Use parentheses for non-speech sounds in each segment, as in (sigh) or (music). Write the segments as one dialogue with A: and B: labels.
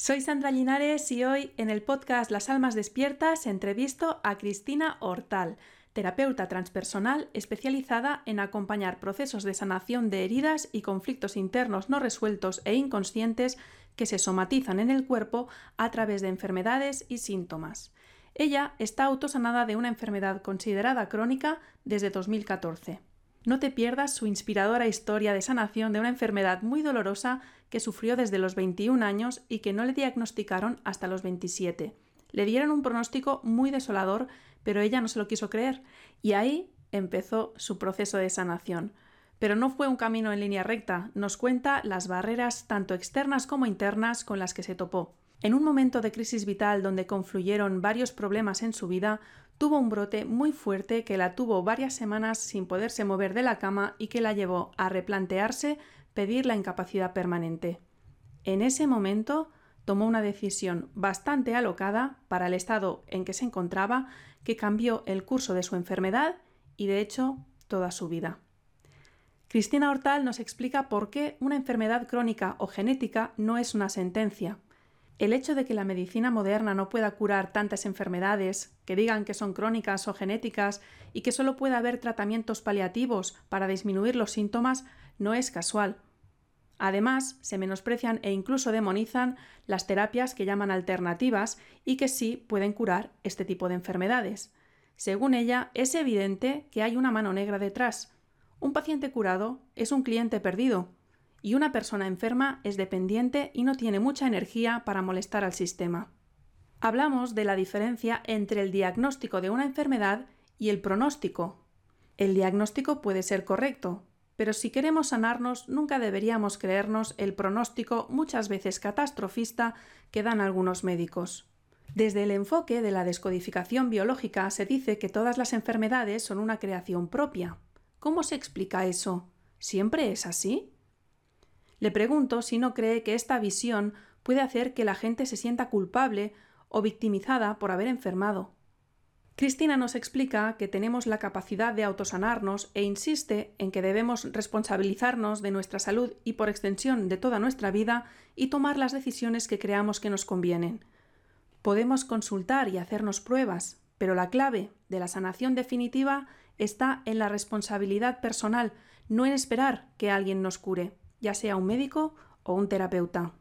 A: Soy Sandra Linares y hoy en el podcast Las Almas Despiertas entrevisto a Cristina Hortal, terapeuta transpersonal especializada en acompañar procesos de sanación de heridas y conflictos internos no resueltos e inconscientes que se somatizan en el cuerpo a través de enfermedades y síntomas. Ella está autosanada de una enfermedad considerada crónica desde 2014. No te pierdas su inspiradora historia de sanación de una enfermedad muy dolorosa que sufrió desde los 21 años y que no le diagnosticaron hasta los 27. Le dieron un pronóstico muy desolador, pero ella no se lo quiso creer, y ahí empezó su proceso de sanación. Pero no fue un camino en línea recta, nos cuenta las barreras tanto externas como internas con las que se topó. En un momento de crisis vital donde confluyeron varios problemas en su vida, tuvo un brote muy fuerte que la tuvo varias semanas sin poderse mover de la cama y que la llevó a replantearse pedir la incapacidad permanente. En ese momento tomó una decisión bastante alocada para el estado en que se encontraba que cambió el curso de su enfermedad y de hecho toda su vida. Cristina Hortal nos explica por qué una enfermedad crónica o genética no es una sentencia, el hecho de que la medicina moderna no pueda curar tantas enfermedades, que digan que son crónicas o genéticas y que solo pueda haber tratamientos paliativos para disminuir los síntomas, no es casual. Además, se menosprecian e incluso demonizan las terapias que llaman alternativas y que sí pueden curar este tipo de enfermedades. Según ella, es evidente que hay una mano negra detrás. Un paciente curado es un cliente perdido, y una persona enferma es dependiente y no tiene mucha energía para molestar al sistema. Hablamos de la diferencia entre el diagnóstico de una enfermedad y el pronóstico. El diagnóstico puede ser correcto, pero si queremos sanarnos nunca deberíamos creernos el pronóstico muchas veces catastrofista que dan algunos médicos. Desde el enfoque de la descodificación biológica se dice que todas las enfermedades son una creación propia. ¿Cómo se explica eso? ¿Siempre es así? Le pregunto si no cree que esta visión puede hacer que la gente se sienta culpable o victimizada por haber enfermado. Cristina nos explica que tenemos la capacidad de autosanarnos e insiste en que debemos responsabilizarnos de nuestra salud y por extensión de toda nuestra vida y tomar las decisiones que creamos que nos convienen. Podemos consultar y hacernos pruebas, pero la clave de la sanación definitiva está en la responsabilidad personal, no en esperar que alguien nos cure ya sea un médico o un terapeuta.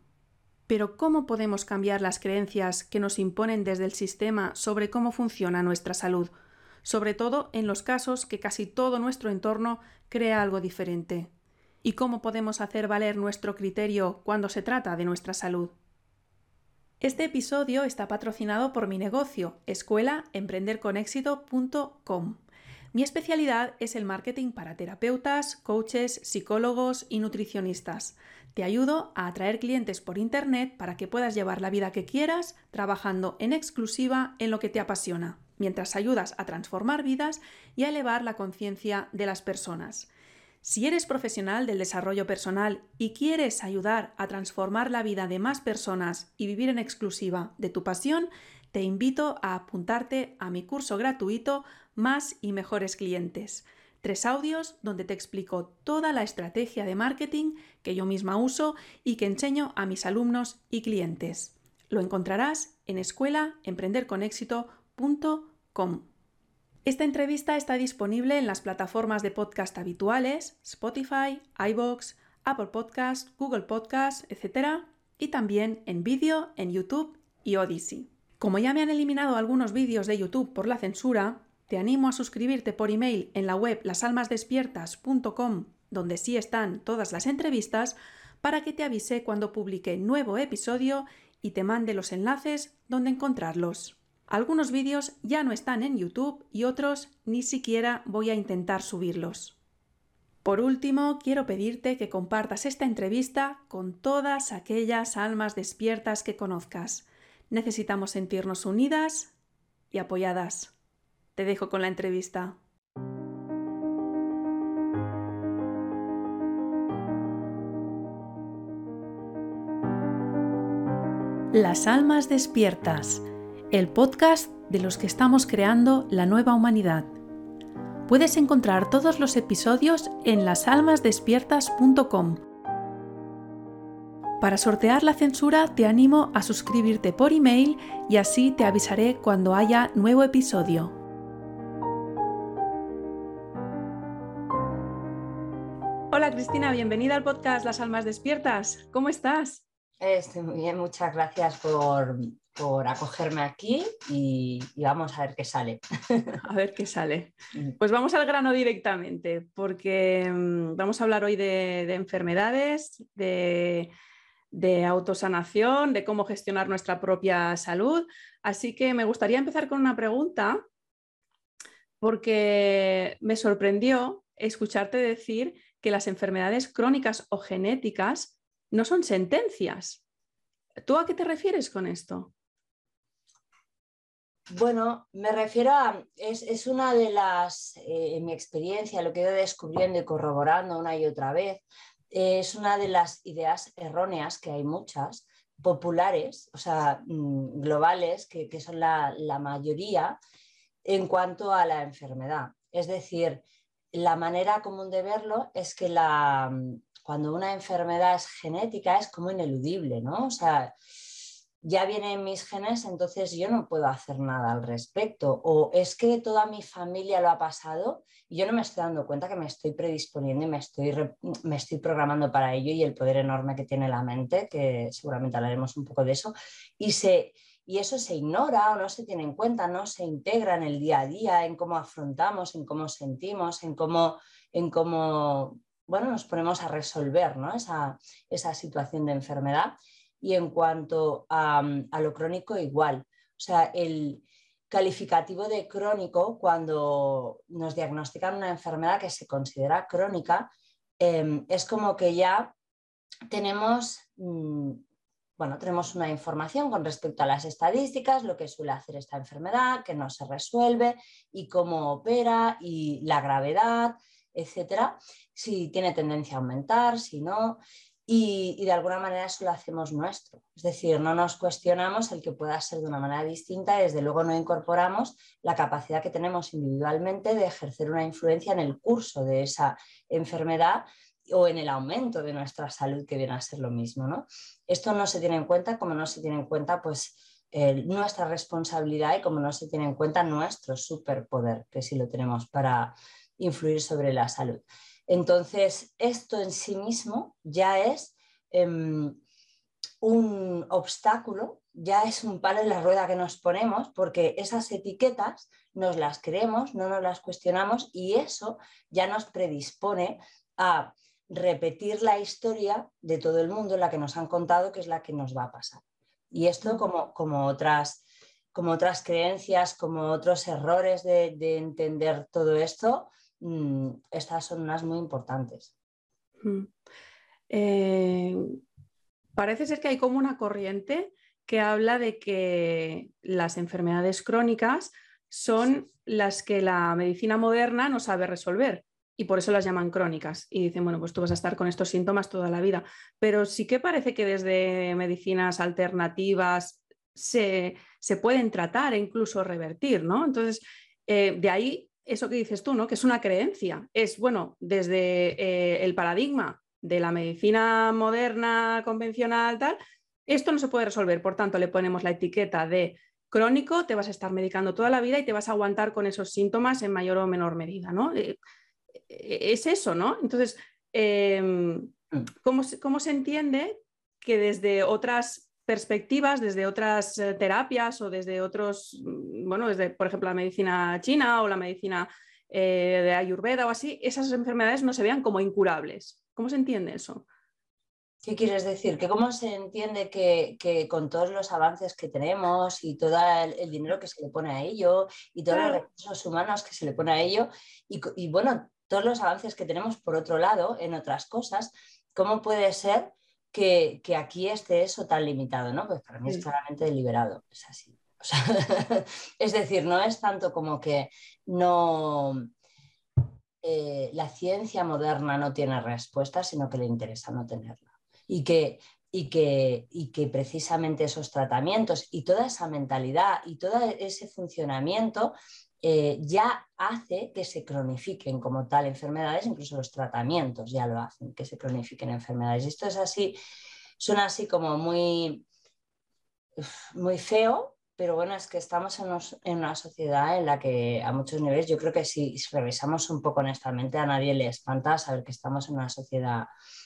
A: Pero ¿cómo podemos cambiar las creencias que nos imponen desde el sistema sobre cómo funciona nuestra salud? Sobre todo en los casos que casi todo nuestro entorno crea algo diferente. ¿Y cómo podemos hacer valer nuestro criterio cuando se trata de nuestra salud? Este episodio está patrocinado por mi negocio, escuelaemprenderconexito.com. Mi especialidad es el marketing para terapeutas, coaches, psicólogos y nutricionistas. Te ayudo a atraer clientes por Internet para que puedas llevar la vida que quieras trabajando en exclusiva en lo que te apasiona, mientras ayudas a transformar vidas y a elevar la conciencia de las personas. Si eres profesional del desarrollo personal y quieres ayudar a transformar la vida de más personas y vivir en exclusiva de tu pasión, te invito a apuntarte a mi curso gratuito Más y mejores clientes. Tres audios donde te explico toda la estrategia de marketing que yo misma uso y que enseño a mis alumnos y clientes. Lo encontrarás en escuelaemprenderconexito.com. Esta entrevista está disponible en las plataformas de podcast habituales, Spotify, iBox, Apple Podcast, Google Podcast, etc. y también en vídeo en YouTube y Odyssey. Como ya me han eliminado algunos vídeos de YouTube por la censura, te animo a suscribirte por email en la web lasalmasdespiertas.com, donde sí están todas las entrevistas, para que te avise cuando publique nuevo episodio y te mande los enlaces donde encontrarlos. Algunos vídeos ya no están en YouTube y otros ni siquiera voy a intentar subirlos. Por último, quiero pedirte que compartas esta entrevista con todas aquellas almas despiertas que conozcas necesitamos sentirnos unidas y apoyadas. Te dejo con la entrevista. Las Almas Despiertas, el podcast de los que estamos creando la nueva humanidad. Puedes encontrar todos los episodios en lasalmasdespiertas.com Para sortear la censura te animo a suscribirte por email y así te avisaré cuando haya nuevo episodio. Hola Cristina, bienvenida al podcast Las Almas Despiertas. ¿Cómo estás?
B: Estoy muy bien, muchas gracias por, acogerme aquí y, vamos a ver qué sale.
A: A ver qué sale. Mm. Pues vamos al grano directamente, porque mm, vamos a hablar hoy de, enfermedades, de, de, autosanación, de cómo gestionar nuestra propia salud. Así que me gustaría empezar con una pregunta, porque me sorprendió escucharte decir que las enfermedades crónicas o genéticas no son sentencias. ¿Tú a qué te refieres con esto?
B: Bueno, me refiero a, es, una de las, eh, en mi experiencia, lo que he ido descubriendo y corroborando una y otra vez, es una de las ideas erróneas, que hay muchas, populares, o sea, mm, globales, que, que son la, la mayoría en cuanto a la enfermedad. Es decir, la manera común de verlo es que la, cuando una enfermedad es genética es como ineludible, ¿no? O sea, ya vienen mis genes, entonces yo no puedo hacer nada al respecto. O es que toda mi familia lo ha pasado y yo no me estoy dando cuenta que me estoy predisponiendo y me estoy, me estoy programando para ello y el poder enorme que tiene la mente, que seguramente hablaremos un poco de eso, y, se, y eso se ignora o no se tiene en cuenta, no se integra en el día a día, en cómo afrontamos, en cómo sentimos, en cómo, en cómo bueno, nos ponemos a resolver esa, situación de enfermedad. Y en cuanto a, lo crónico, igual. O sea, el calificativo de crónico, cuando nos diagnostican una enfermedad que se considera crónica, em, es como que ya tenemos, mm, bueno, tenemos una información con respecto a las estadísticas, lo que suele hacer esta enfermedad, que no se resuelve y cómo opera y la gravedad, etcétera, si tiene tendencia a aumentar, si no, y, de alguna manera eso lo hacemos nuestro. Es decir, no nos cuestionamos el que pueda ser de una manera distinta y desde luego no incorporamos la capacidad que tenemos individualmente de ejercer una influencia en el curso de esa enfermedad o en el aumento de nuestra salud, que viene a ser lo mismo. ¿no? Esto no se tiene en cuenta como no se tiene en cuenta pues, nuestra responsabilidad y como no se tiene en cuenta nuestro superpoder, que sí lo tenemos para influir sobre la salud. Entonces, esto en sí mismo ya es em, un obstáculo, ya es un palo en la rueda que nos ponemos porque esas etiquetas nos las creemos, no nos las cuestionamos y eso ya nos predispone a repetir la historia de todo el mundo, la que nos han contado, que es la que nos va a pasar. Y esto como, como otras como otras creencias, como otros errores de entender todo esto, Mm, estas son unas muy importantes.
A: Mm. Eh, parece ser que hay como una corriente que habla de que las enfermedades crónicas son las que la medicina moderna no sabe resolver y por eso las llaman crónicas. Y dicen, bueno, pues tú vas a estar con estos síntomas toda la vida. Pero sí que parece que desde medicinas alternativas se, pueden tratar e incluso revertir, ¿no? Entonces, eh, de ahí eso que dices tú, ¿no? Que es una creencia. Es, bueno, desde eh, el paradigma de la medicina moderna, convencional, tal, esto no se puede resolver. Por tanto, le ponemos la etiqueta de crónico, te vas a estar medicando toda la vida y te vas a aguantar con esos síntomas en mayor o menor medida, ¿no? Eh, es eso, ¿no? Entonces, em, mm. ¿cómo, ¿cómo se entiende que desde otras perspectivas desde otras eh, terapias o desde otros, mm, bueno, desde, por ejemplo, la medicina china o la medicina eh, de Ayurveda o así, esas enfermedades no se vean como incurables. ¿Cómo se entiende eso?
B: ¿Qué quieres decir? ¿Que cómo se entiende que, con todos los avances que tenemos y todo el, dinero que se le pone a ello y todos los recursos humanos que se le pone a ello y, y, bueno, todos los avances que tenemos por otro lado en otras cosas, ¿cómo puede ser que, aquí esté eso tan limitado, ¿no? Pues para mí es claramente deliberado, es así. (laughs) es decir, no es tanto como que no eh, la ciencia moderna no tiene respuesta, sino que le interesa no tenerla. Y que, y que, y que precisamente esos tratamientos y toda esa mentalidad y todo ese funcionamiento eh, ya hace que se cronifiquen como tal enfermedades, incluso los tratamientos ya lo hacen, que se cronifiquen enfermedades. Esto es así suena así como muy, muy feo, pero bueno, es que estamos en, una sociedad en la que a muchos niveles, yo creo que si revisamos un poco honestamente, a nadie le espanta saber que estamos en una sociedad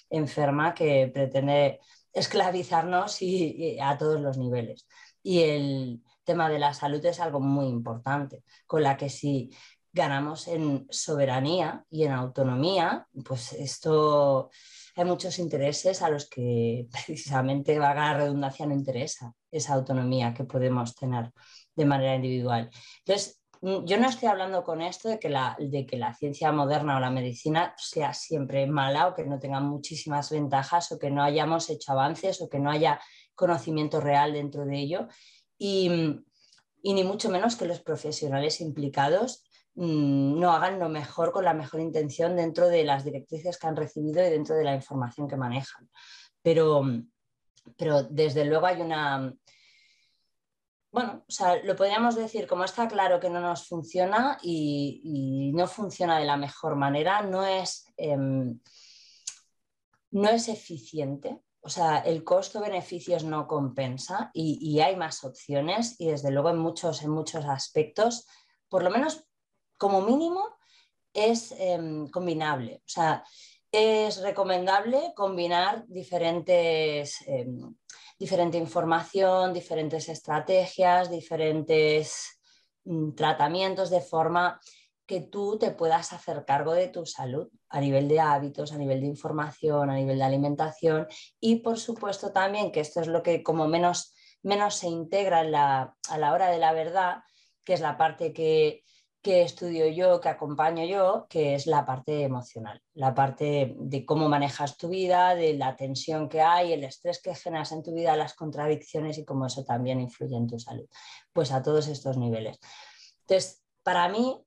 B: enferma que pretende esclavizarnos y, a todos los niveles. Y el tema de la salud es algo muy importante, con la que si ganamos en soberanía y en autonomía, pues esto hay muchos intereses a los que (laughs) precisamente, va a la redundancia, no interesa esa autonomía que podemos tener de manera individual. Entonces, mm, yo no estoy hablando con esto de que, la, de que la ciencia moderna o la medicina sea siempre mala o que no tenga muchísimas ventajas o que no hayamos hecho avances o que no haya conocimiento real dentro de ello. Y, ni mucho menos que los profesionales implicados Mm, no hagan lo mejor con la mejor intención dentro de las directrices que han recibido y dentro de la información que manejan. Pero, pero desde luego hay una... Bueno, o sea, lo podríamos decir, como está claro que no nos funciona y, no funciona de la mejor manera, no es, em, no es eficiente. O sea, el costo-beneficios no compensa y, hay más opciones y desde luego en muchos, en muchos aspectos, por lo menos como mínimo es em, combinable. O sea, es recomendable combinar diferentes, em, diferente información, diferentes estrategias, diferentes mm, tratamientos de forma que tú te puedas hacer cargo de tu salud a nivel de hábitos, a nivel de información, a nivel de alimentación y por supuesto también que esto es lo que como menos, menos se integra a la hora de la verdad, que es la parte que, que estudio yo, que acompaño yo, que es la parte emocional, la parte de cómo manejas tu vida, de la tensión que hay, el estrés que generas en tu vida, las contradicciones y cómo eso también influye en tu salud. Pues a todos estos niveles. Entonces, para mí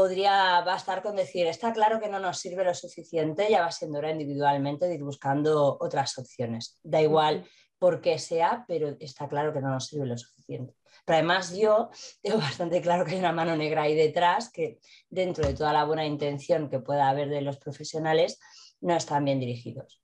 B: podría bastar con decir, está claro que no nos sirve lo suficiente, ya va siendo hora individualmente de ir buscando otras opciones. Da igual por qué sea, pero está claro que no nos sirve lo suficiente. Pero además yo (laughs) tengo bastante claro que hay una mano negra ahí detrás que dentro de toda la buena intención que pueda haber de los profesionales, no están bien dirigidos.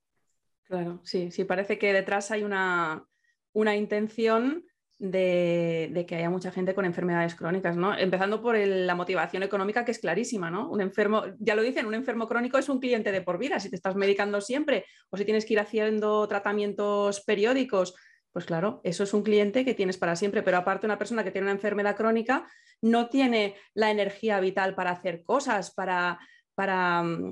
A: Claro, sí, sí, parece que detrás hay una, una intención de, que haya mucha gente con enfermedades crónicas, ¿no? Empezando por la motivación económica, que es clarísima, ¿no? Un enfermo, ya lo dicen, un enfermo crónico es un cliente de por vida. Si te estás medicando siempre o si tienes que ir haciendo tratamientos periódicos pues claro, eso es un cliente que tienes para siempre, pero aparte una persona que tiene una enfermedad crónica no tiene la energía vital para hacer cosas, para, para, mm,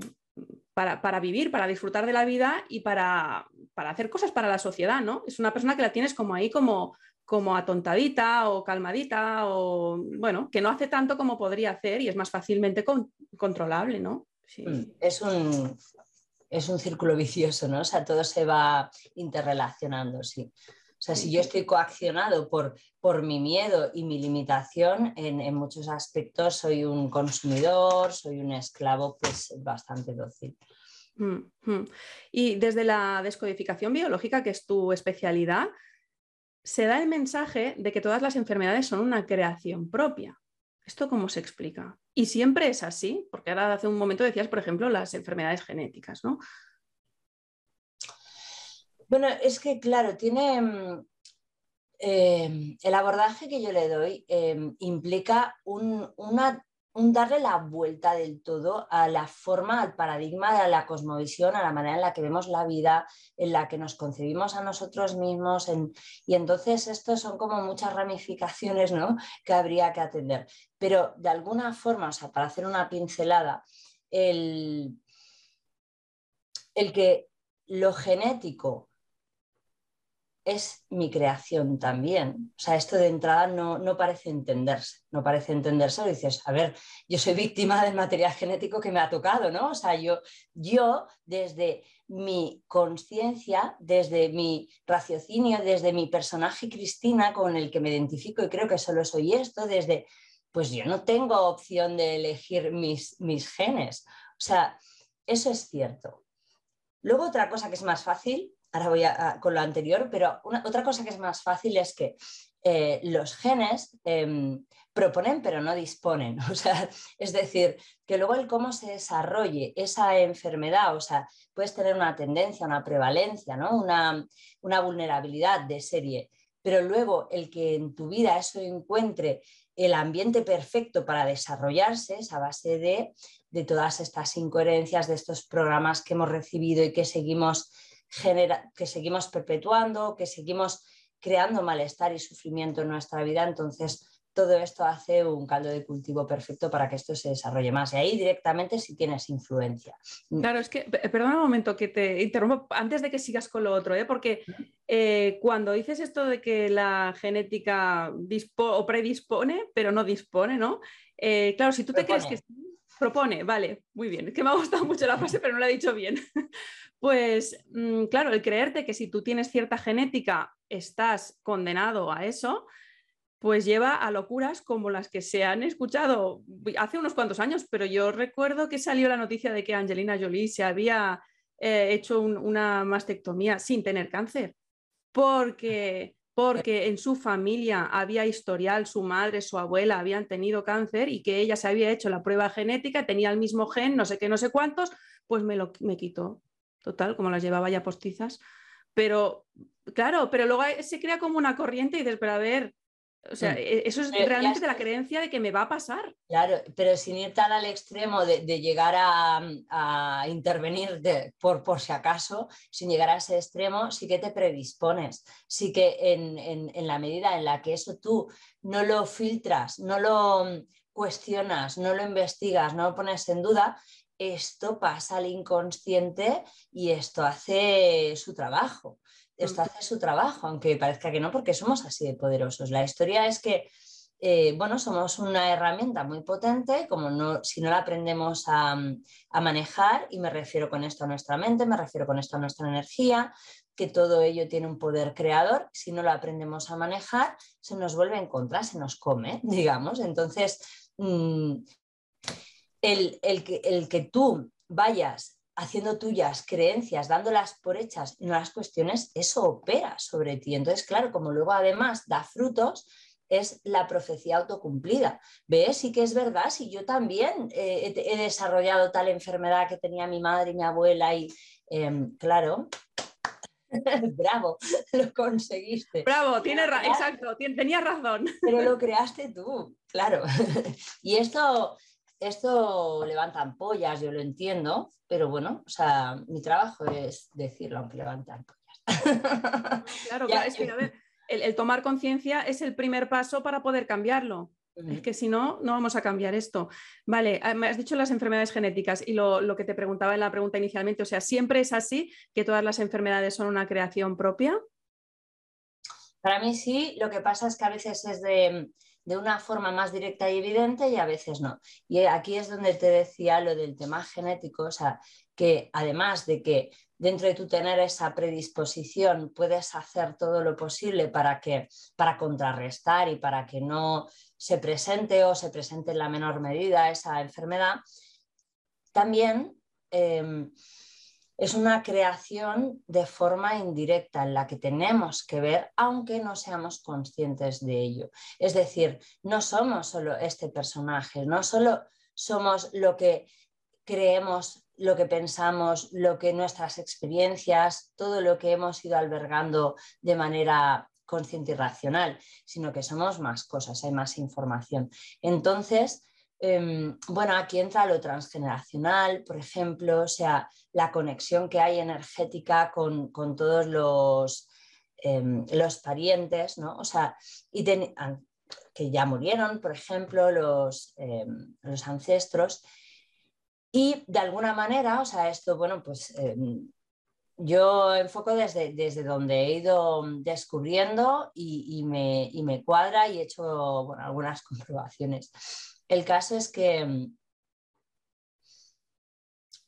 A: para, vivir, para disfrutar de la vida y para, hacer cosas para la sociedad, ¿no? Es una persona que la tienes como ahí como, como atontadita o calmadita o, bueno, que no hace tanto como podría hacer y es más fácilmente controlable, ¿no?
B: Mm, es un, es un círculo vicioso, ¿no? O sea, todo se va interrelacionando, sí. O sea, si yo estoy coaccionado por, por mi miedo y mi limitación, en, muchos aspectos soy un consumidor, soy un esclavo pues bastante dócil.
A: Mm, mm. Y desde la descodificación biológica, que es tu especialidad, se da el mensaje de que todas las enfermedades son una creación propia. ¿Esto cómo se explica? Y siempre es así, porque ahora hace un momento decías, por ejemplo, las enfermedades genéticas, ¿no?
B: Bueno, es que claro, tiene mm, eh, el abordaje que yo le doy eh, implica un, darle la vuelta del todo a la forma, al paradigma, a la cosmovisión, a la manera en la que vemos la vida, en la que nos concebimos a nosotros mismos. y entonces esto son como muchas ramificaciones ¿no? que habría que atender. Pero de alguna forma, o sea, para hacer una pincelada, el, el que lo genético es mi creación también. O sea, esto de entrada no, parece entenderse, no parece entenderse. dices, a ver, yo soy víctima del material genético que me ha tocado, ¿no? O sea, yo, yo desde mi conciencia, desde mi raciocinio, desde mi personaje Cristina con el que me identifico y creo que solo soy esto, desde, pues yo no tengo opción de elegir mis, mis genes. O sea, eso es cierto. Luego otra cosa que es más fácil ahora voy a, con lo anterior, pero otra cosa que es más fácil es que eh, los genes em, proponen pero no disponen. (laughs) O sea, es decir, que luego el cómo se desarrolle esa enfermedad, o sea, puedes tener una tendencia, una prevalencia, ¿no? una, una vulnerabilidad de serie, pero luego el que en tu vida eso encuentre el ambiente perfecto para desarrollarse es a base de, de todas estas incoherencias, de estos programas que hemos recibido y que seguimos, que seguimos perpetuando, que seguimos creando malestar y sufrimiento en nuestra vida. Entonces, todo esto hace un caldo de cultivo perfecto para que esto se desarrolle más. Y ahí directamente si tienes influencia.
A: Claro, es que, perdona un momento que te interrumpo antes de que sigas con lo otro, ¿eh? porque eh, cuando dices esto de que la genética o predispone, pero no dispone, ¿no? Eh, claro, si tú te crees que propone, vale, muy bien, que me ha gustado (laughs) mucho la frase, pero no la he dicho bien. (laughs) pues mm, claro, el creerte que si tú tienes cierta genética estás condenado a eso, pues lleva a locuras como las que se han escuchado hace unos cuantos años, pero yo recuerdo que salió la noticia de que Angelina Jolie se había eh, hecho una mastectomía sin tener cáncer, porque, porque en su familia había historial, su madre, su abuela habían tenido cáncer y que ella se había hecho la prueba genética, tenía el mismo gen, no sé qué, no sé cuántos, pues me lo me quitó. Total, como las llevaba ya postizas. Pero, claro, pero luego se crea como una corriente y dices, pero a ver, o sea, mm. e, eso es realmente de la creencia de que me va a pasar.
B: Claro, pero sin ir tan al extremo de, llegar a, intervenir por, por, si acaso, sin llegar a ese extremo, sí que te predispones. Sí que en, en, la medida en la que eso tú no lo filtras, no lo cuestionas, no lo investigas, no lo pones en duda, esto pasa al inconsciente y esto hace su trabajo esto hace su trabajo, aunque parezca que no, porque somos así de poderosos. La historia es que, eh, bueno, somos una herramienta muy potente, como no, si no la aprendemos a, manejar, y me refiero con esto a nuestra mente, me refiero con esto a nuestra energía, que todo ello tiene un poder creador, si no lo aprendemos a manejar, se nos vuelve en contra, se nos come, (laughs) digamos. Entonces, mm, el, que, el que tú vayas haciendo tuyas creencias, dándolas por hechas no las cuestiones, eso opera sobre ti. Entonces, claro, como luego además da frutos, es la profecía autocumplida. ¿Ves? Sí que es verdad, si yo también eh, he, desarrollado tal enfermedad que tenía mi madre y mi abuela y, em, claro, (laughs) Bravo, (laughs) lo conseguiste.
A: Bravo, tienes exacto, tenías razón.
B: Pero lo (laughs) creaste tú, claro. y esto, esto levanta ampollas, yo lo entiendo, pero bueno, o sea, mi trabajo es decirlo, aunque levante ampollas.
A: Claro, (laughs) claro, es que a ver, el, tomar conciencia es el primer paso para poder cambiarlo. Es que si no, no vamos a cambiar esto. Vale, ah, me has dicho las enfermedades genéticas y lo, lo, que te preguntaba en la pregunta inicialmente, o sea, ¿siempre es así que todas las enfermedades son una creación propia?
B: Para mí sí, lo que pasa es que a veces es de, de una forma más directa y evidente y a veces no. Y aquí es donde te decía lo del tema genético, o sea, que además de que dentro de tu tener esa predisposición puedes hacer todo lo posible para que para contrarrestar y para que no se presente o se presente en la menor medida esa enfermedad, también em, es una creación de forma indirecta en la que tenemos que ver aunque no seamos conscientes de ello. Es decir, no somos solo este personaje, no solo somos lo que creemos, lo que pensamos, lo que nuestras experiencias, todo lo que hemos ido albergando de manera consciente y racional, sino que somos más cosas, hay más información. Entonces, Em, bueno, aquí entra lo transgeneracional, por ejemplo, o sea, la conexión que hay energética con, todos los, em, los parientes, ¿no? O sea, y que ya murieron, por ejemplo, los, em, los, ancestros. Y de alguna manera, o sea, esto, bueno, pues yo enfoco desde, desde, donde he ido descubriendo y, me, y me, cuadra y he hecho algunas (laughs) comprobaciones. El caso es que mm,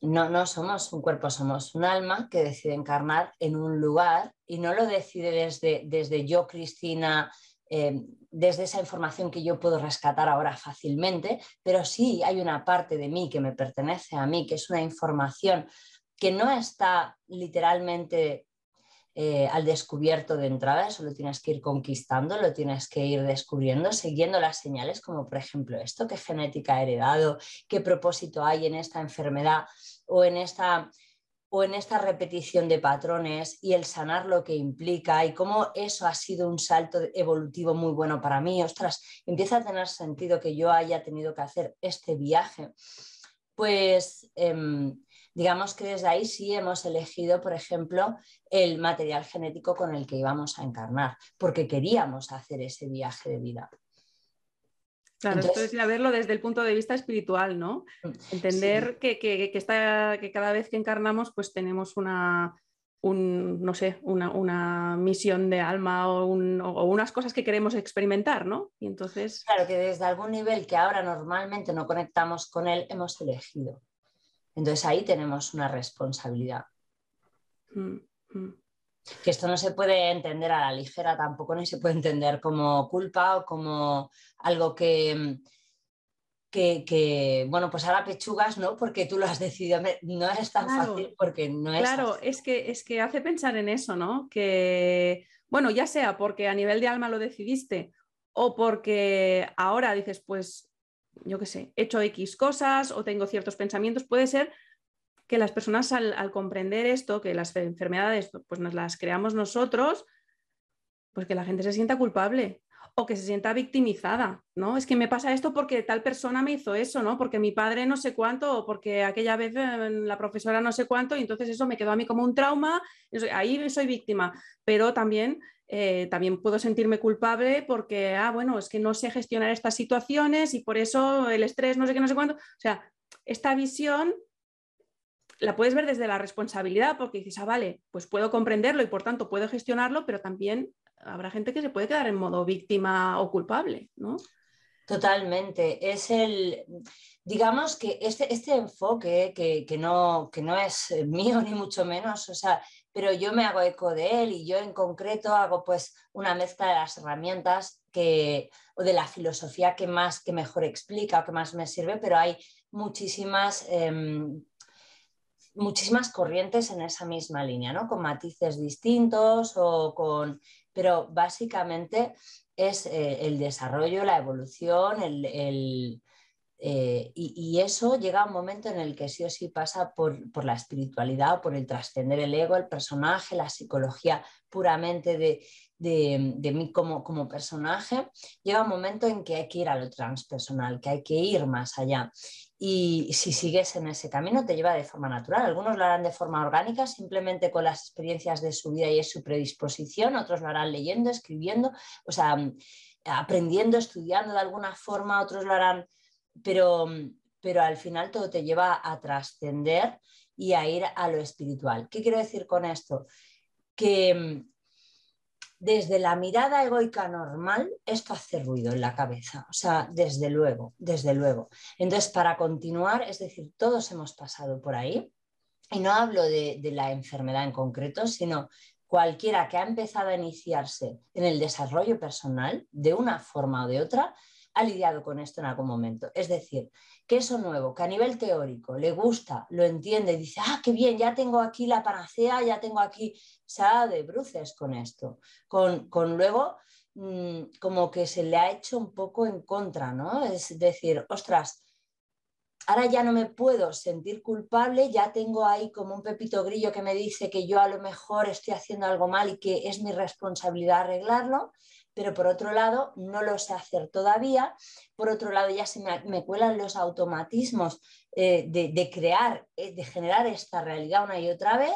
B: no, no somos un cuerpo, somos un alma que decide encarnar en un lugar y no lo decide desde, desde yo, Cristina, eh, desde esa información que yo puedo rescatar ahora fácilmente, pero sí hay una parte de mí que me pertenece a mí, que es una información que no está literalmente eh, al descubierto de entrada, eso lo tienes que ir conquistando, lo tienes que ir descubriendo, siguiendo las señales, como por ejemplo esto, qué genética ha heredado, qué propósito hay en esta enfermedad o en esta o en esta repetición de patrones y el sanar lo que implica y cómo eso ha sido un salto evolutivo muy bueno para mí. Ostras, empieza a tener sentido que yo haya tenido que hacer este viaje. Pues em, digamos que desde ahí sí hemos elegido, por ejemplo, el material genético con el que íbamos a encarnar, porque queríamos hacer ese viaje de vida.
A: Claro, esto es verlo desde el punto de vista espiritual, ¿no? Mm, Entender que, que, que, cada vez que encarnamos, pues tenemos una, no sé, una, misión de alma o, unas cosas que queremos experimentar, ¿no? Y entonces...
B: Claro, que desde algún nivel que ahora normalmente no conectamos con él, hemos elegido. Entonces ahí tenemos una responsabilidad. Mm, mm que esto no se puede entender a la ligera tampoco, ni se puede entender como culpa o como algo que, que, bueno, pues ahora pechugas, ¿no? Porque tú lo has decidido, no es tan fácil porque no es
A: Claro, es que, es que hace pensar en eso, ¿no? Que, bueno, ya sea porque a nivel de alma lo decidiste o porque ahora dices, pues, yo qué sé, he hecho X cosas o tengo ciertos pensamientos, puede ser que las personas al, comprender esto, que las enfermedades pues nos las creamos nosotros, pues que la gente se sienta culpable o que se sienta victimizada, ¿no? Es que me pasa esto porque tal persona me hizo eso, ¿no? Porque mi padre no sé cuánto o porque aquella vez eh, la profesora no sé cuánto y entonces eso me quedó a mí como un trauma, ahí soy víctima, pero también, eh, también puedo sentirme culpable porque, ah, bueno, es que no sé gestionar estas situaciones y por eso el estrés, no sé qué, no sé cuánto, o sea, esta visión la puedes ver desde la responsabilidad, porque dices, ah, vale, pues puedo comprenderlo y por tanto puedo gestionarlo, pero también habrá gente que se puede quedar en modo víctima o culpable, ¿no?
B: Totalmente. Es el, digamos que este, este enfoque que, no, que no es mío ni mucho menos, o sea, pero yo me hago eco de él y yo en concreto hago pues una mezcla de las herramientas que, o de la filosofía que más, que mejor explica o que más me sirve, pero hay muchísimas em, muchísimas corrientes en esa misma línea, ¿no? Con matices distintos o con... Pero básicamente es eh, el desarrollo, la evolución, el, eh, y, eso llega a un momento en el que sí o sí pasa por, la espiritualidad, por el trascender el ego, el personaje, la psicología puramente de, de, mí como, como, personaje. Llega un momento en que hay que ir a transpersonal, que hay que ir más allá y si sigues en ese camino te lleva de forma natural. Algunos lo harán de forma orgánica, simplemente con las experiencias de su vida y es su predisposición, otros lo harán leyendo, escribiendo, o sea, aprendiendo, estudiando de alguna forma, otros lo harán, pero, pero al final todo te lleva a trascender y a ir a lo espiritual. ¿Qué quiero decir con esto? Que desde la mirada egoica normal, esto hace ruido en la cabeza, o sea, desde luego, desde luego. Entonces, para continuar, es decir, todos hemos pasado por ahí, y no hablo de, la enfermedad en concreto, sino cualquiera que ha empezado a iniciarse en el desarrollo personal de una forma o de otra, ha lidiado con esto en algún momento. Es decir, que eso nuevo, que a nivel teórico le gusta, lo entiende, y dice, ah, qué bien, ya tengo aquí la panacea, ya tengo aquí, se ha de bruces con esto, con, con luego mm, como que se le ha hecho un poco en contra, ¿no? Es decir, ostras, ahora ya no me puedo sentir culpable, ya tengo ahí como un pepito grillo que me dice que yo a lo mejor estoy haciendo algo mal y que es mi responsabilidad arreglarlo, pero por otro lado no lo sé hacer todavía, por otro lado ya se me, cuelan los automatismos eh, de, crear, eh, de generar esta realidad una y otra vez.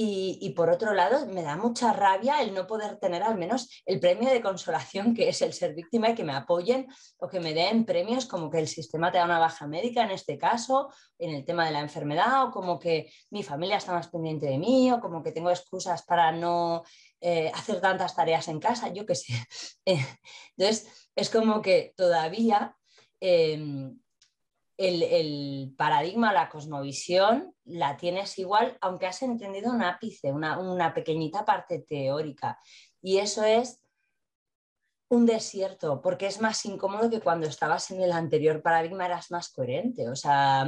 B: Y, por otro lado, me da mucha rabia el no poder tener al menos el premio de consolación que es el ser víctima y que me apoyen o que me den premios como que el sistema te da una baja médica en este caso, en el tema de la enfermedad, o como que mi familia está más pendiente de mí, o como que tengo excusas para no eh, hacer tantas tareas en casa, yo qué sé. Eh, (laughs) entonces, es como que todavía em, el, paradigma, la cosmovisión, la tienes igual, aunque has entendido un ápice, una, una pequeñita parte teórica. Y eso es un desierto, porque es más incómodo que cuando estabas en el anterior paradigma eras más coherente. O sea,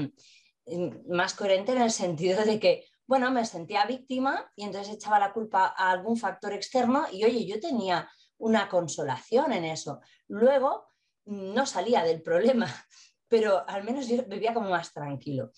B: más coherente en el sentido de que bueno, me sentía víctima y entonces echaba la culpa a algún factor externo y oye, yo tenía una consolación en eso. Luego no salía del problema, (laughs) pero al menos yo vivía como más tranquilo.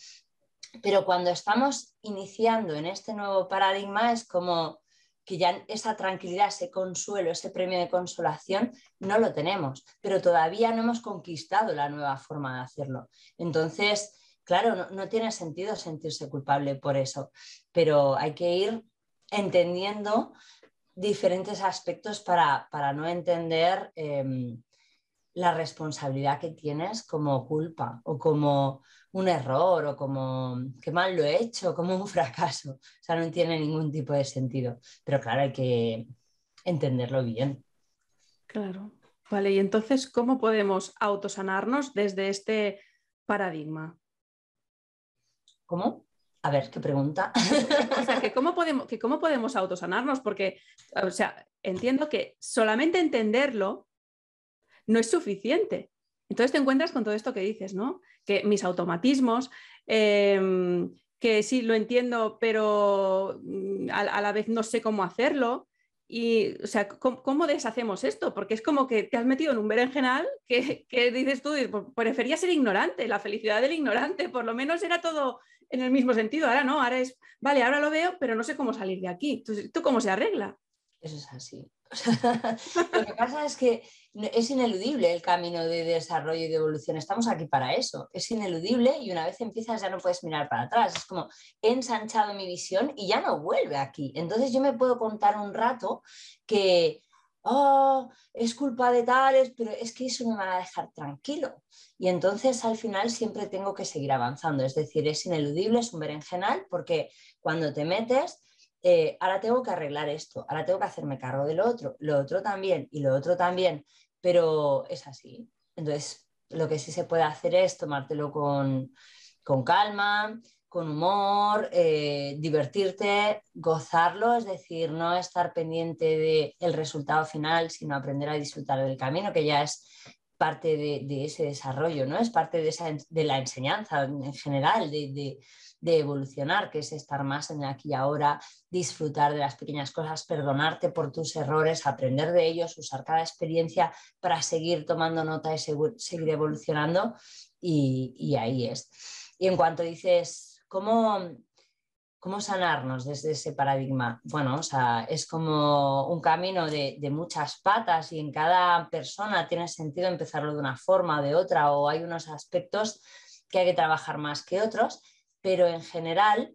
B: Pero cuando estamos iniciando en este nuevo paradigma es como que ya esa tranquilidad, ese consuelo, ese premio de consolación no lo tenemos, pero todavía no hemos conquistado la nueva forma de hacerlo. Entonces, claro, no, tiene sentido sentirse culpable por eso, pero hay que ir entendiendo diferentes aspectos para, no entender em, la responsabilidad que tienes como culpa o como un error o como qué mal lo he hecho, (laughs) como un fracaso. O sea, no tiene ningún tipo de sentido. Pero claro, hay que entenderlo bien.
A: Claro. Vale, y entonces, ¿cómo podemos autosanarnos desde este paradigma?
B: ¿Cómo? A ver, ¿qué pregunta?
A: O sea, que cómo podemos, que cómo podemos autosanarnos, porque, o sea, entiendo que solamente entenderlo no es suficiente. Entonces te encuentras con todo esto que dices, ¿no? Que mis automatismos, em, que sí lo entiendo, pero mm, a, la vez no sé cómo hacerlo. Y, o sea, ¿cómo, deshacemos esto? Porque es como que te has metido en un berenjenal que, que dices tú, pues, prefería ser ignorante, la felicidad del ignorante, por lo menos era todo en el mismo sentido. Ahora no, ahora es, vale, ahora lo veo, pero no sé cómo salir de aquí. Entonces, ¿tú cómo se arregla?
B: Eso es así. (laughs) lo que pasa es que es ineludible el camino de desarrollo y de evolución. Estamos aquí para eso. Es ineludible y una vez empiezas ya no puedes mirar para atrás. Es como he ensanchado mi visión y ya no vuelve aquí. Entonces yo me puedo contar un rato que oh, es culpa de tales, pero es que eso me va a dejar tranquilo. Y entonces al final siempre tengo que seguir avanzando. Es decir, es ineludible, es un berenjenal, porque cuando te metes eh, ahora tengo que arreglar esto, ahora tengo que hacerme cargo de lo otro, lo otro también y lo otro también, pero es así. Entonces, lo que sí se puede hacer es tomártelo con, calma, con humor, eh, divertirte, gozarlo, es decir, no estar pendiente del resultado final, sino aprender a disfrutar del camino, que ya es parte de, ese desarrollo, ¿no? Es parte de, de la enseñanza en general, de, de evolucionar, que es estar más en aquí y ahora, disfrutar de las pequeñas cosas, perdonarte por tus errores, aprender de ellos, usar cada experiencia para seguir tomando nota y seguir evolucionando. Y, ahí es. Y en cuanto dices, ¿cómo, ¿Cómo sanarnos desde ese paradigma? Bueno, o sea, es como un camino de, de, muchas patas y en cada persona tiene sentido empezarlo de una forma o de otra o hay unos aspectos que hay que trabajar más que otros pero en general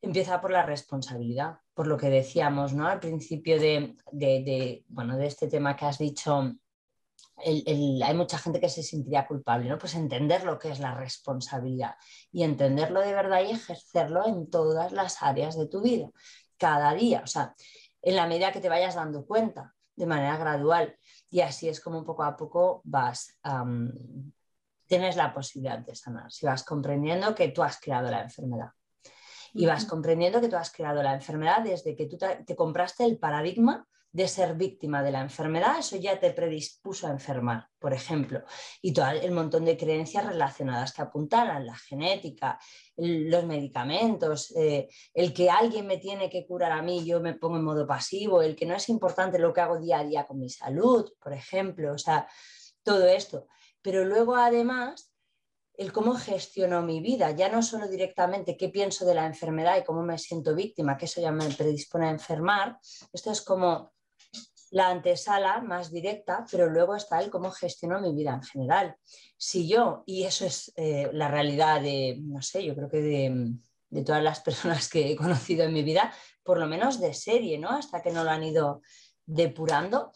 B: empieza por la responsabilidad, por lo que decíamos ¿no? al principio de, bueno, de este tema que has dicho. hay mucha gente que se sentiría culpable, ¿no? Pues entender lo que es la responsabilidad y entenderlo de verdad y ejercerlo en todas las áreas de tu vida, cada día, o sea, en la medida que te vayas dando cuenta, de manera gradual. Y así es como poco a poco vas tienes la posibilidad de sanar, si vas comprendiendo que tú has creado la enfermedad. Y vas comprendiendo que tú has creado la enfermedad desde que tú te, compraste el paradigma de ser víctima de la enfermedad, eso ya te predispuso a enfermar, por ejemplo, y todo el montón de creencias relacionadas que apuntaran, la genética, los medicamentos, eh, el que alguien me tiene que curar a mí, yo me pongo en modo pasivo, el que no es importante lo que hago día a día con mi salud, por ejemplo, o sea, todo esto pero luego además el cómo gestiono mi vida, ya no solo directamente qué pienso de la enfermedad y cómo me siento víctima, que eso ya me predispone a enfermar, esto es como la antesala más directa, pero luego está el cómo gestiono mi vida en general. Si yo, y eso es eh, la realidad de, no sé, yo creo que de, de, todas las personas que he conocido en mi vida, por lo menos de serie, ¿no? Hasta que no lo han ido depurando,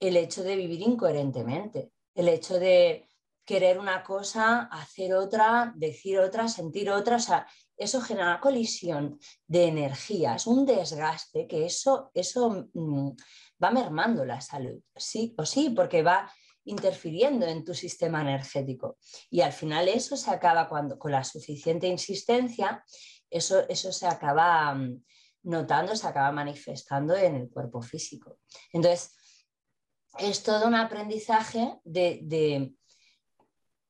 B: el hecho de vivir incoherentemente el hecho de querer una cosa, hacer otra, decir otra, sentir otra, o sea, eso genera colisión de energías, un desgaste que eso, eso mm, va mermando la salud, sí o sí, porque va interfiriendo en tu sistema energético. Y al final eso se acaba cuando, con la suficiente insistencia, eso, eso se acaba mm, notando, se acaba manifestando en el cuerpo físico. Entonces, es todo un aprendizaje de,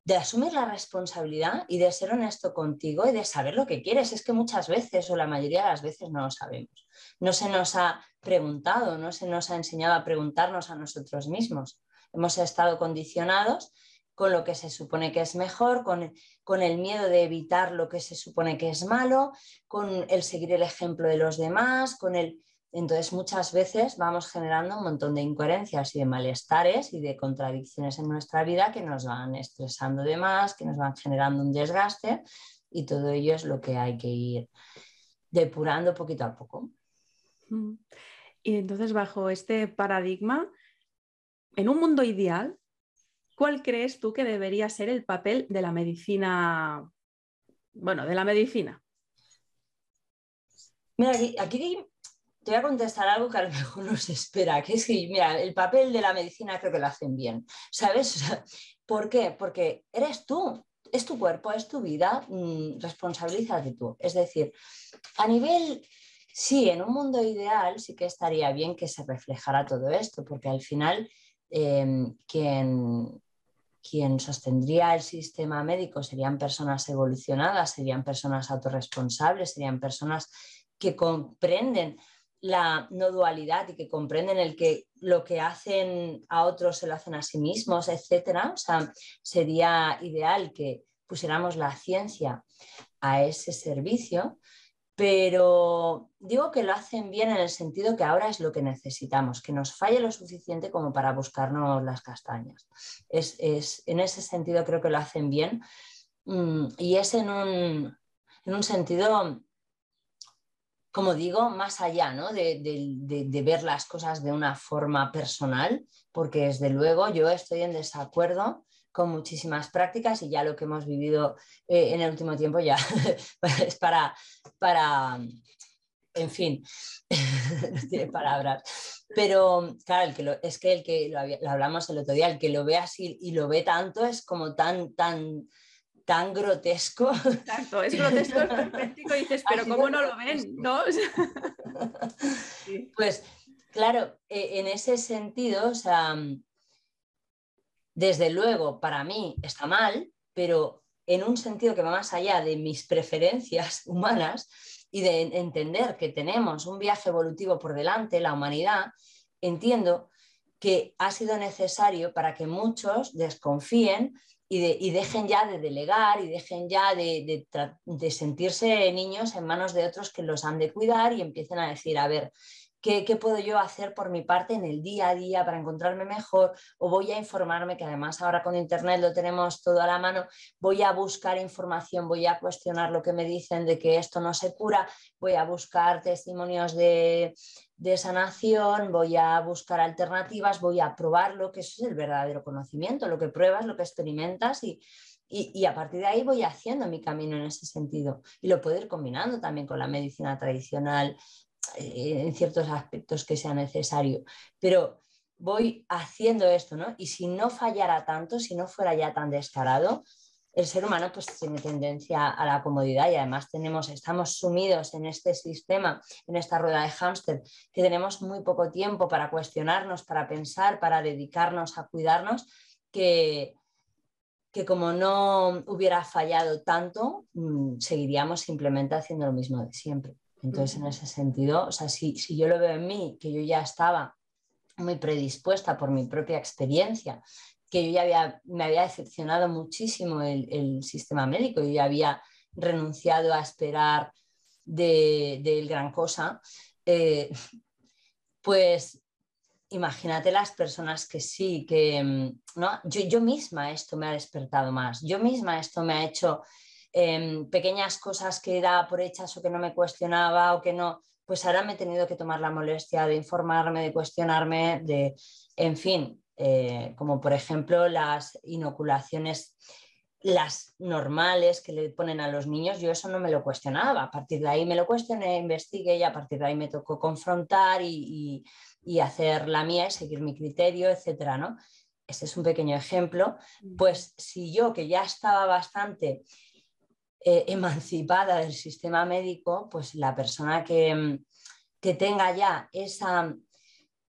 B: de asumir la responsabilidad y de ser honesto contigo y de saber lo que quieres. Es que muchas veces o la mayoría de las veces no lo sabemos. No se nos ha preguntado, no se nos ha enseñado a preguntarnos a nosotros mismos. Hemos estado condicionados con lo que se supone que es mejor, con, con, el miedo de evitar lo que se supone que es malo, con el seguir el ejemplo de los demás, con el... Entonces muchas veces vamos generando un montón de incoherencias y de malestares y de contradicciones en nuestra vida que nos van estresando de más, que nos van generando un desgaste y todo ello es lo que hay que ir depurando poquito a poco.
A: Mm. Y entonces bajo este paradigma, en un mundo ideal, ¿cuál crees tú que debería ser el papel de la medicina? Bueno, de la medicina.
B: Mira, aquí, te voy a contestar algo que a lo mejor nos espera, que es que, mira, el papel de la medicina creo que lo hacen bien, ¿sabes? (laughs) ¿Por qué? Porque eres tú, es tu cuerpo, es tu vida, mmm, responsabilízate tú. Es decir, a nivel, sí, en un mundo ideal sí que estaría bien que se reflejara todo esto, porque al final eh, quien, quien sostendría el sistema médico serían personas evolucionadas, serían personas autorresponsables, serían personas que comprenden la no dualidad y que comprenden el que lo que hacen a otros se lo hacen a sí mismos, etcétera. O sea, sería ideal que pusiéramos la ciencia a ese servicio pero digo que lo hacen bien en el sentido que ahora es lo que necesitamos, que nos falle lo suficiente como para buscarnos las castañas. Es, en ese sentido creo que lo hacen bien mm, y es en un, en un, sentido, como digo, más allá ¿no? de, ver las cosas de una forma personal, porque desde luego yo estoy en desacuerdo con muchísimas prácticas y ya lo que hemos vivido eh, en el último tiempo ya (laughs) es para, para, en fin, (laughs) no tiene palabras. Pero claro, es que el que lo, hablamos el otro día, el que lo ve así y lo ve tanto es como tan, tan, tan grotesco.
A: Exacto, es grotesco, es perfecto y dices, (laughs) pero ¿cómo no lo ven? ¿No? (laughs)
B: Pues claro, e, en ese sentido, o sea, desde luego, para mí está mal, pero en un sentido que va más allá de mis preferencias (laughs) humanas y de entender que tenemos un viaje evolutivo por delante, la humanidad, entiendo que ha sido necesario para que muchos desconfíen y, dejen ya de delegar y dejen ya de, de, sentirse niños en manos de otros que los han de cuidar y empiecen a decir, a ver, ¿Qué, puedo yo hacer por mi parte en el día a día para encontrarme mejor? O voy a informarme, que además ahora con Internet lo tenemos todo a la mano, voy a buscar información, voy a cuestionar lo que me dicen de que esto no se cura, voy a buscar testimonios de, sanación, voy a buscar alternativas, voy a probarlo, que eso es el verdadero conocimiento, lo que pruebas, lo que experimentas y, y, a partir de ahí voy haciendo mi camino en ese sentido. Y lo puedo ir combinando también con la medicina tradicional, eh, en ciertos aspectos que sea necesario. Pero voy haciendo esto, ¿no? Y si no fallara tanto, si no fuera ya tan descarado, el ser humano pues tiene tendencia a la comodidad y además tenemos, estamos sumidos en este sistema, en esta rueda de hámster, que tenemos muy poco tiempo para cuestionarnos, para pensar, para dedicarnos a cuidarnos, que, que como no hubiera fallado tanto, mm, seguiríamos simplemente haciendo lo mismo de siempre. Entonces, en ese sentido, o sea, si, yo lo veo en mí, que yo ya estaba muy predispuesta por mi propia experiencia, que yo ya me había decepcionado muchísimo el, sistema médico, yo ya había renunciado a esperar de, de gran cosa, eh, pues imagínate las personas que sí, que mm, ¿no? yo, yo misma esto me ha despertado más, yo misma esto me ha hecho Em, pequeñas cosas que da por hechas o que no me cuestionaba o que no, pues ahora me he tenido que tomar la molestia de informarme, de cuestionarme, de, en fin, eh, como por ejemplo las inoculaciones las normales que le ponen a los niños, yo eso no me lo cuestionaba. A partir de ahí me lo cuestioné, investigué y a partir de ahí me tocó confrontar y, y, hacer la mía y seguir mi criterio, etcétera, ¿no? Este es un pequeño ejemplo. Pues si yo, que ya estaba bastante eh, emancipada del sistema médico, pues la persona que, mm, que tenga ya esa,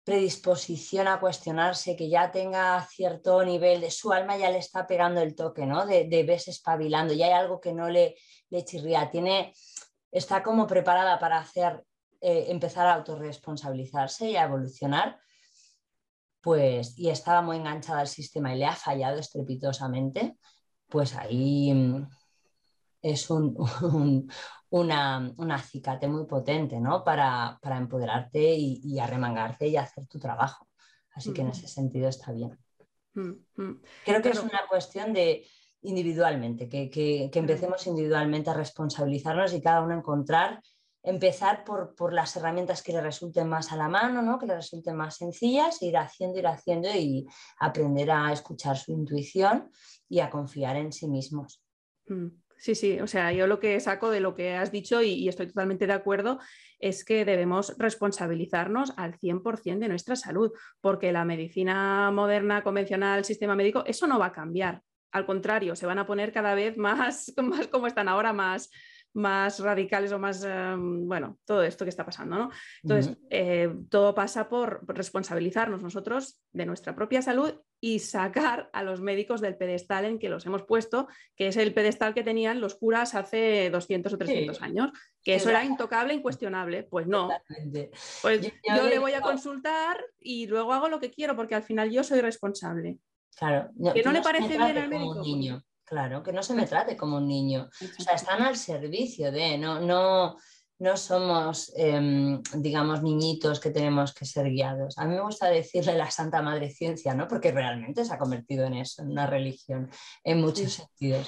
B: predisposición a cuestionarse, que ya tenga cierto nivel de su alma ya le está pegando el toque, ¿no? De, de ves espabilando, ya hay algo que no le, le chirría, tiene, está como preparada para hacer, eh, empezar a autorresponsabilizarse y a evolucionar, pues, y estaba muy enganchada al sistema y le ha fallado estrepitosamente, pues ahí es un, (laughs) una, acicate muy potente ¿no? para, empoderarte y, arremangarte y hacer tu trabajo. Así que en ese sentido está bien. Creo que es una cuestión de individualmente, que, empecemos individualmente a responsabilizarnos y cada uno encontrar, empezar por, por, las herramientas que le resulten más a la mano, ¿no? que le resulten más sencillas, ir haciendo, ir haciendo y aprender a escuchar su intuición y a confiar en sí mismos.
A: Sí, sí, o sea, yo lo que saco de lo que has dicho y, estoy totalmente de acuerdo es que debemos responsabilizarnos al 100% de nuestra salud, porque la medicina moderna, convencional, sistema médico, eso no va a cambiar. Al contrario, se van a poner cada vez (laughs) más, más como están ahora, más, más radicales o más, em, bueno, todo esto que está pasando, ¿no? Entonces, eh, todo pasa por responsabilizarnos nosotros de nuestra propia salud y sacar a los médicos del pedestal en que los hemos puesto, que es el pedestal que tenían los curas hace 200 o 300 años, que eso era intocable, incuestionable. Pues no. Pues yo, le voy a consultar y luego hago lo que quiero porque al final yo soy responsable.
B: Claro,
A: que no, le parece bien al médico.
B: Niño. Claro, que no se me trate como un niño. O sea, están al servicio de, no, no, no somos, em, digamos, niñitos que tenemos que ser guiados. A mí me gusta decirle la Santa Madre Ciencia, ¿no? Porque realmente se ha convertido en eso, en una religión, en muchos sentidos.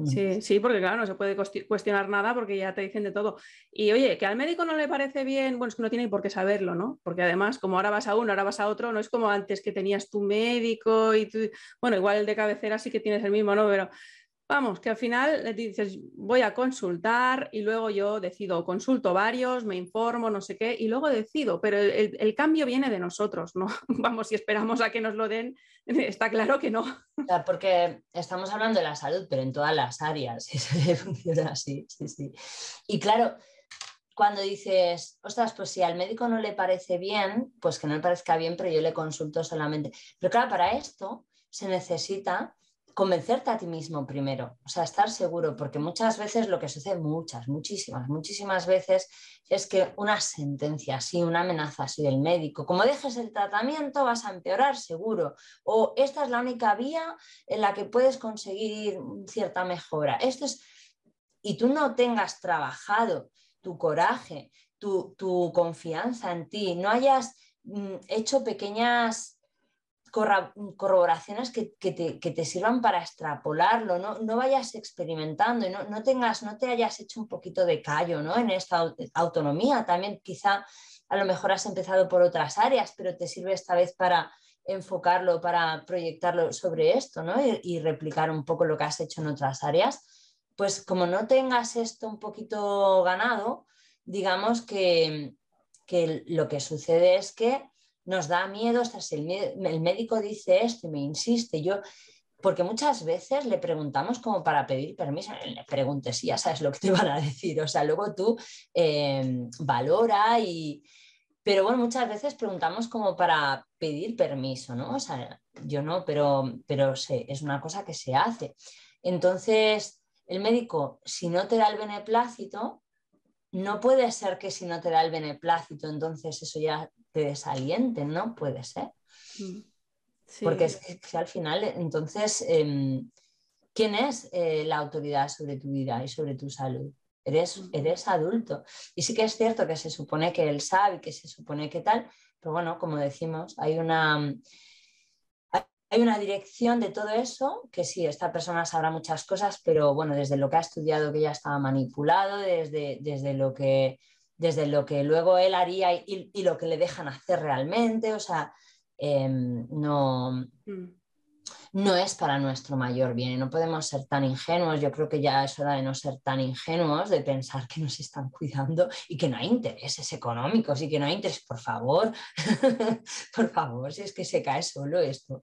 A: Mm. Sí, sí, porque claro, no se puede cuestionar nada porque ya te dicen de todo. Y oye, que al médico no le parece bien, bueno, es que no tiene por qué saberlo, ¿no? Porque además, como ahora vas a uno, ahora vas a otro, no es como antes que tenías tu médico y tú, bueno, igual el de cabecera sí que tienes el mismo, ¿no? Pero Vamos, que al final le dices, voy a consultar y luego yo decido, consulto varios, me informo, no sé qué, y luego decido, pero el, cambio viene de nosotros, ¿no? (laughs) Vamos, si esperamos a que nos lo den, está claro que no.
B: porque estamos hablando de la salud, pero en todas las áreas, (laughs) funciona así, sí, sí. Y claro, cuando dices, ostras, pues si al médico no le parece bien, pues que no le parezca bien, pero yo le consulto solamente. Pero claro, para esto se necesita convencerte a ti mismo primero, o sea, estar seguro, porque muchas veces lo que sucede, muchas, muchísimas, muchísimas veces, es que una sentencia así, una amenaza así del médico, como dejes el tratamiento vas a empeorar seguro, o esta es la única vía en la que puedes conseguir cierta mejora. Esto es, y tú no tengas trabajado tu coraje, tu, tu confianza en ti, no hayas mm, hecho pequeñas corroboraciones que, te, sirvan para extrapolarlo, no, vayas experimentando y no, tengas, no te hayas hecho un poquito de callo ¿no? en esta autonomía. También quizá a lo mejor has empezado por otras áreas, pero te sirve esta vez para enfocarlo, para proyectarlo sobre esto ¿no? y, replicar un poco lo que has hecho en otras áreas. Pues como no tengas esto un poquito ganado, digamos que, que lo que sucede es que nos da miedo, el, médico dice esto y me insiste, yo, porque muchas veces le preguntamos como para pedir permiso, le preguntes si ya sabes lo que te van a decir, o sea, luego tú eh, valora y... Pero bueno, muchas veces preguntamos como para pedir permiso, ¿no? O sea, yo no, pero, pero es una cosa que se hace. Entonces, el médico, si no te da el beneplácito, no puede ser que si no te da el beneplácito, entonces eso ya te desalienten, ¿no? Puede ser. Mm. Porque es que, al final, entonces, em, ¿quién es eh, la autoridad sobre tu vida y sobre tu salud? Eres, mm. eres adulto. Y sí que es cierto que se supone que él sabe, que se supone que tal, pero bueno, como decimos, hay una, hay una dirección de todo eso, que sí, esta persona sabrá muchas cosas, pero bueno, desde lo que ha estudiado que ya estaba manipulado, desde, desde lo que desde lo que luego él haría y, lo que le dejan hacer realmente, o sea, em, no, mm. no es para nuestro mayor bien, no podemos ser tan ingenuos, yo creo que ya es hora de no ser tan ingenuos, de pensar que nos están cuidando y que no hay intereses económicos y que no hay interés, por favor, (laughs) por favor, si es que se cae solo esto.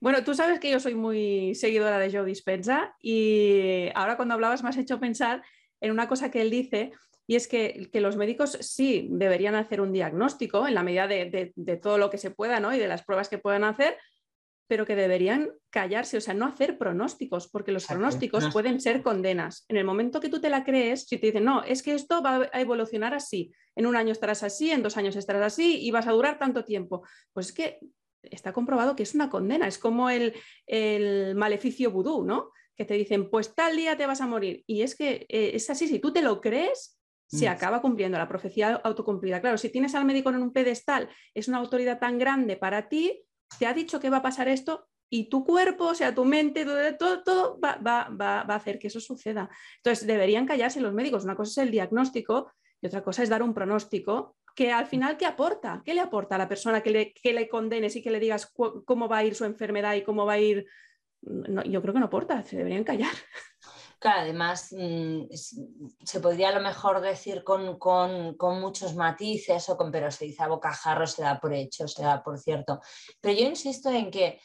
A: Bueno, tú sabes que yo soy muy seguidora de Joe Dispenza y ahora cuando hablabas me has hecho pensar en una cosa que él dice, y es que, los médicos sí deberían hacer un diagnóstico en la medida de, todo lo que se pueda ¿no? y de las pruebas que puedan hacer, pero que deberían callarse, o sea, no hacer pronósticos, porque los pronósticos pueden ser condenas. En el momento que tú te la crees, si te dicen, no, es que esto va a evolucionar así, en un año estarás así, en dos años estarás así y vas a durar tanto tiempo, pues es que está comprobado que es una condena, es como el, maleficio vudú, ¿no? Que te dicen, pues tal día te vas a morir. Y es que eh, es así, si tú te lo crees, se mm. acaba cumpliendo la profecía autocumplida. Claro, si tienes al médico en un pedestal, es una autoridad tan grande para ti, te ha dicho que va a pasar esto y tu cuerpo, o sea, tu mente, todo, todo, va, va, a hacer que eso suceda. Entonces, deberían callarse los médicos. Una cosa es el diagnóstico y otra cosa es dar un pronóstico que al final, ¿qué aporta? ¿Qué le aporta a la persona que le, que le condenes y que le digas cómo va a ir su enfermedad y cómo va a ir? Yo creo que no aporta, se deberían callar.
B: Claro, además mm, se podría a lo mejor decir con, muchos matices, o con, pero se dice a bocajarro, se da por hecho, se da por cierto. Pero yo insisto en que,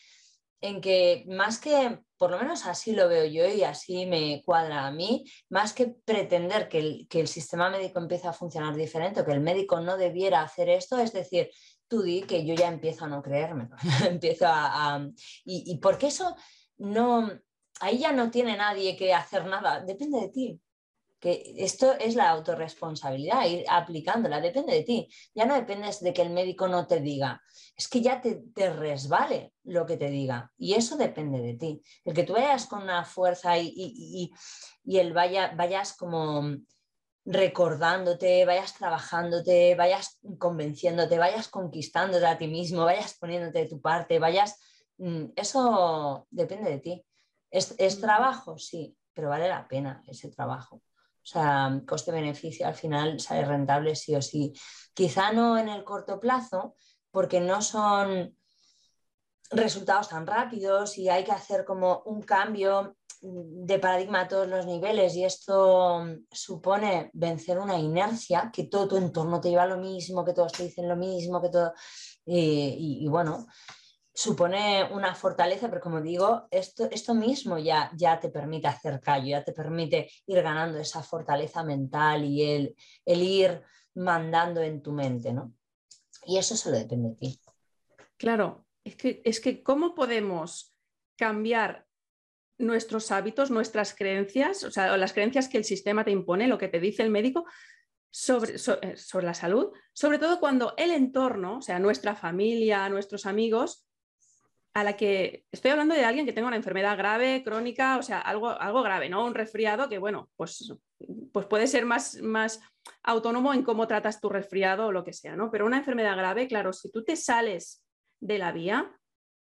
B: en que más que, por lo menos así lo veo yo y así me cuadra a mí, más que pretender que el, que el sistema médico empiece a funcionar diferente o que el médico no debiera hacer esto, es decir, tú di que yo ya empiezo a no creerme, (laughs) empiezo a, a y, y porque eso no ahí ya no tiene nadie que hacer nada, depende de ti. Que esto es la autorresponsabilidad, ir aplicándola, depende de ti. Ya no dependes de que el médico no te diga, es que ya te, resbale lo que te diga. Y eso depende de ti. El que tú vayas con una fuerza y, y, el vaya, vayas como recordándote, vayas trabajándote, vayas convenciéndote, vayas conquistándote a ti mismo, vayas poniéndote de tu parte, vayas... Mm, eso depende de ti. ¿Es, trabajo? Sí, pero vale la pena ese trabajo. O sea, coste-beneficio al final sale rentable sí o sí. Quizá no en el corto plazo, porque no son resultados tan rápidos y hay que hacer como un cambio de paradigma a todos los niveles y esto supone vencer una inercia, que todo tu entorno te lleva a lo mismo, que todos te dicen lo mismo, que todo... y bueno, supone una fortaleza, pero como digo, esto, esto mismo ya, ya te permite hacer callo, ya te permite ir ganando esa fortaleza mental y el, el ir mandando en tu mente, ¿no? Y eso solo depende de ti.
A: Claro, es que, es que ¿cómo podemos cambiar nuestros hábitos, nuestras creencias, o sea, las creencias que el sistema te impone, lo que te dice el médico, sobre, eh, sobre, la salud, sobre todo cuando el entorno, o sea, nuestra familia, nuestros amigos, a la que estoy hablando de alguien que tenga una enfermedad grave, crónica, o sea, algo, algo grave, ¿no? Un resfriado que, bueno, pues, pues puede ser más, más autónomo en cómo tratas tu resfriado o lo que sea, ¿no? Pero una enfermedad grave, claro, si tú te sales de la vía,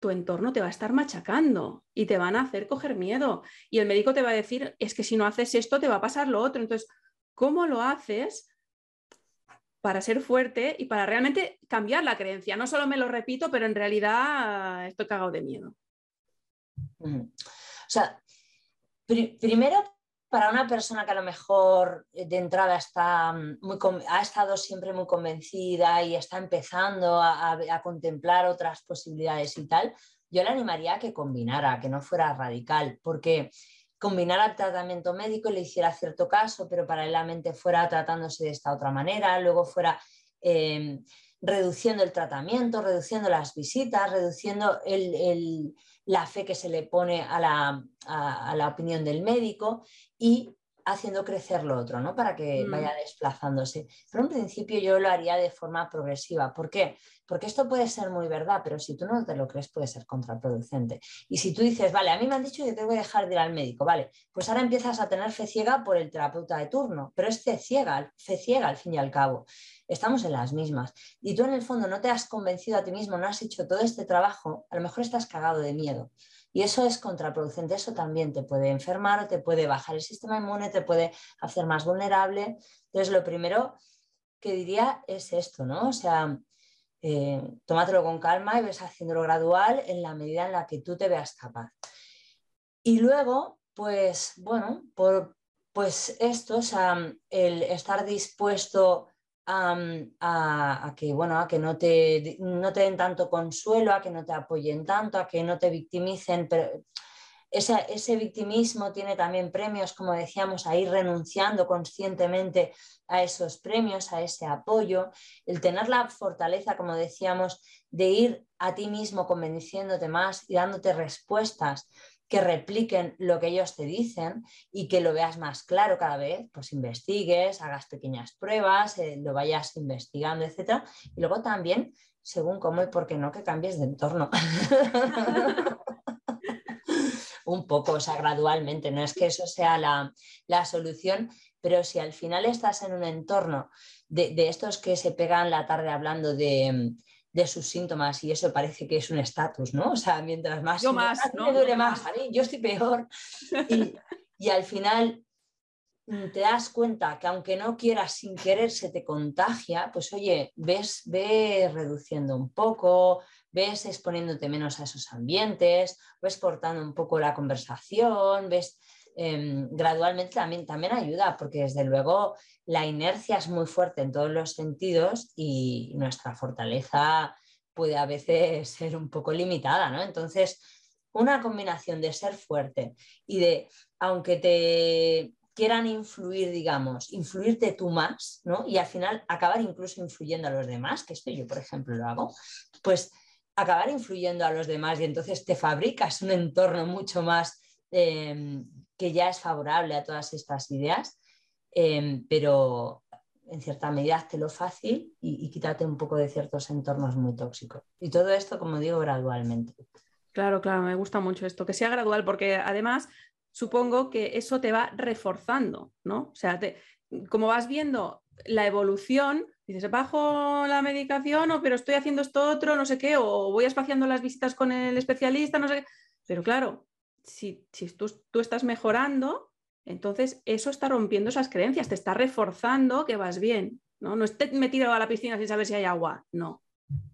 A: tu entorno te va a estar machacando y te van a hacer coger miedo. Y el médico te va a decir, es que si no haces esto, te va a pasar lo otro. Entonces, ¿cómo lo haces para ser fuerte y para realmente cambiar la creencia. No solo me lo repito, pero en realidad estoy cagado de miedo.
B: O sea, primero para una persona que a lo mejor de entrada está muy, ha estado siempre muy convencida y está empezando a, a, contemplar otras posibilidades y tal, yo le animaría a que combinara, que no fuera radical, porque combinara el tratamiento médico y le hiciera cierto caso, pero paralelamente fuera tratándose de esta otra manera, luego fuera eh, reduciendo el tratamiento, reduciendo las visitas, reduciendo la fe que se le pone a la, a la opinión del médico y haciendo crecer lo otro, ¿no? Para que mm. vaya desplazándose. Pero en principio yo lo haría de forma progresiva. ¿Por qué? Porque esto puede ser muy verdad, pero si tú no te lo crees puede ser contraproducente. Y si tú dices, vale, a mí me han dicho que tengo que dejar de ir al médico, vale, pues ahora empiezas a tener fe ciega por el terapeuta de turno, pero es fe ciega, fe ciega al fin y al cabo. Estamos en las mismas. Y tú en el fondo no te has convencido a ti mismo, no has hecho todo este trabajo, a lo mejor estás cagado de miedo. Y eso es contraproducente, eso también te puede enfermar te puede bajar el sistema inmune, te puede hacer más vulnerable. Entonces, lo primero que diría es esto, ¿no? O sea, eh, tómatelo con calma y ves haciéndolo gradual en la medida en la que tú te veas capaz. Y luego, pues, bueno, por, pues esto, o sea, el estar dispuesto a, que, bueno, a que no te, no te den tanto consuelo, a que no te apoyen tanto, a que no te victimicen. Pero ese victimismo tiene también premios, como decíamos, a ir renunciando conscientemente a esos premios, a ese apoyo, el tener la fortaleza, como decíamos, de ir a ti mismo convenciéndote más y dándote respuestas que repliquen lo que ellos te dicen y que lo veas más claro cada vez, pues investigues, hagas pequeñas pruebas, eh, lo vayas investigando, etc. Y luego también, según cómo y por qué no, que cambies de entorno. (laughs) un poco, o sea, gradualmente. No es que eso sea la, solución, pero si al final estás en un entorno de, estos que se pegan la tarde hablando de, sus síntomas y eso parece que es un estatus, ¿no? O sea, mientras más...
A: Yo más,
B: ¿no? Me duele más, yo estoy peor. Y, y al final mm, te das cuenta que aunque no quieras sin querer se te contagia, pues oye, ves, ves reduciendo un poco, ves exponiéndote menos a esos ambientes, ves cortando un poco la conversación, ves em, gradualmente también, también ayuda, porque desde luego la inercia es muy fuerte en todos los sentidos y nuestra fortaleza puede a veces (laughs) ser un poco limitada, ¿no? Entonces, una combinación de ser fuerte y de, aunque te quieran influir, digamos, influirte tú más, ¿no? Y al final acabar incluso influyendo a los demás, que esto yo, por ejemplo, lo hago, pues acabar influyendo a los demás y entonces te fabricas un entorno mucho más em, que ya es favorable a todas estas ideas, em, pero en cierta medida te lo fácil y, quítate un poco de ciertos entornos muy tóxicos. Y todo esto, como digo, gradualmente.
A: Claro, claro, me gusta mucho esto, que sea gradual, porque además supongo que eso te va reforzando, ¿no? O sea, como vas viendo la evolución, dices, bajo la medicación, o pero estoy haciendo esto otro, no sé qué, o voy espaciando las visitas con el especialista, no sé qué. Pero claro, si, tú, tú, estás mejorando, entonces eso está rompiendo esas creencias, te está reforzando que vas bien. No, no esté metido a la piscina sin saber si hay agua, no.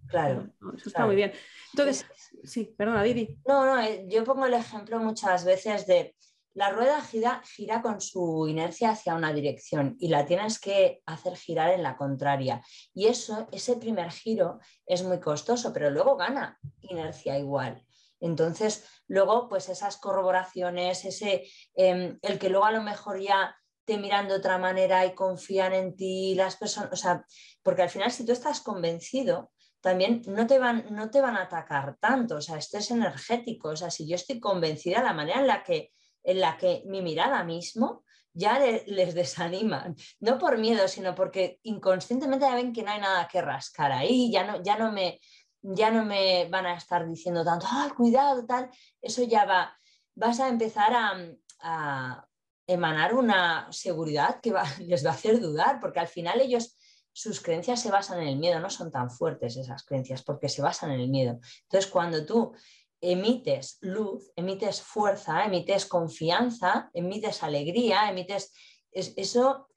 B: Claro.
A: eso está muy bien. Entonces, sí, perdona, Didi.
B: No, no, eh, yo pongo el ejemplo muchas veces de la rueda gira, gira con su inercia hacia una dirección y la tienes que hacer girar en la contraria. Y eso, ese primer giro es muy costoso, pero luego gana inercia igual. Entonces, luego, pues esas corroboraciones, ese, em, el que luego a lo mejor ya te miran de otra manera y confían en ti, las personas, o sea, porque al final si tú estás convencido, también no te van, no te van a atacar tanto, o sea, esto es energético, o sea, si yo estoy convencida, la manera en la que en la que mi mirada mismo ya les desanima, no por miedo, sino porque inconscientemente ya ven que no hay nada que rascar ahí, ya no, ya no, me, ya no me van a estar diciendo tanto, ah, cuidado, tal, eso ya va, vas a empezar a, emanar una seguridad que (laughs) les va a hacer dudar, porque al final ellos, sus creencias se basan en el miedo, no son tan fuertes esas creencias, porque se basan en el miedo. Entonces, cuando tú emites luz, emites fuerza, emites confianza, emites alegría, emites... eso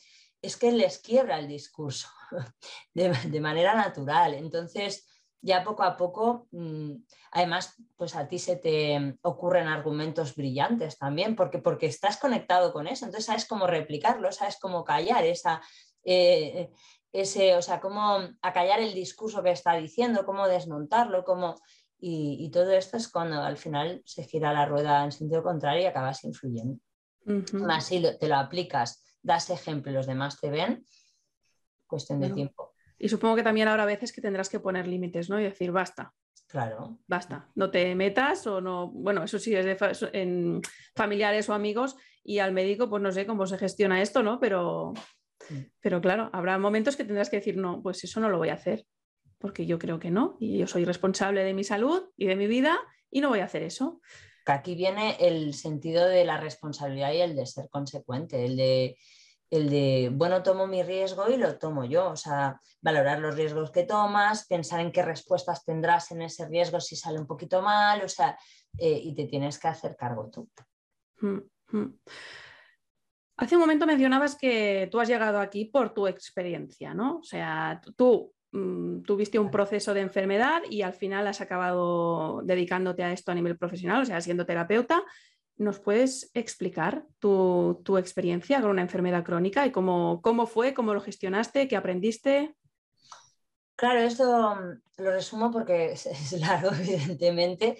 B: es que les quiebra el discurso (laughs) de, manera natural. Entonces, ya poco a poco, mm, además, pues a ti se te ocurren argumentos brillantes también, porque, porque estás conectado con eso, entonces sabes cómo replicarlo, sabes cómo callar esa, eh, ese, o sea, cómo acallar el discurso que está diciendo, cómo desmontarlo, cómo... Y, todo esto es cuando al final se gira la rueda en sentido contrario y acabas influyendo. Más si te lo aplicas, das ejemplo y los demás te ven, cuestión de tiempo.
A: Y supongo que también habrá veces que tendrás que poner límites, ¿no? Y decir, basta.
B: Claro.
A: Basta, no te metas o no. Bueno, eso sí es de en familiares o amigos y al médico, pues no sé cómo se gestiona esto, ¿no? Pero, pero claro, habrá momentos que tendrás que decir, no, pues eso no lo voy a hacer porque yo creo que no, y yo soy responsable de mi salud y de mi vida y no voy a hacer eso.
B: Aquí viene el sentido de la responsabilidad y el de ser consecuente, el de, el de, bueno, tomo mi riesgo y lo tomo yo, o sea, valorar los riesgos que tomas, pensar en qué respuestas tendrás en ese riesgo si sale un poquito mal, o sea, eh, y te tienes que hacer cargo tú. Mm, mm.
A: Hace un momento mencionabas que tú has llegado aquí por tu experiencia, ¿no? O sea, tú Mm, tuviste un proceso de enfermedad y al final has acabado dedicándote a esto a nivel profesional, o sea, siendo terapeuta. ¿Nos puedes explicar tu, experiencia con una enfermedad crónica y cómo, cómo, fue, cómo lo gestionaste, qué aprendiste?
B: Claro, esto lo resumo porque (laughs) es, largo, (laughs) evidentemente.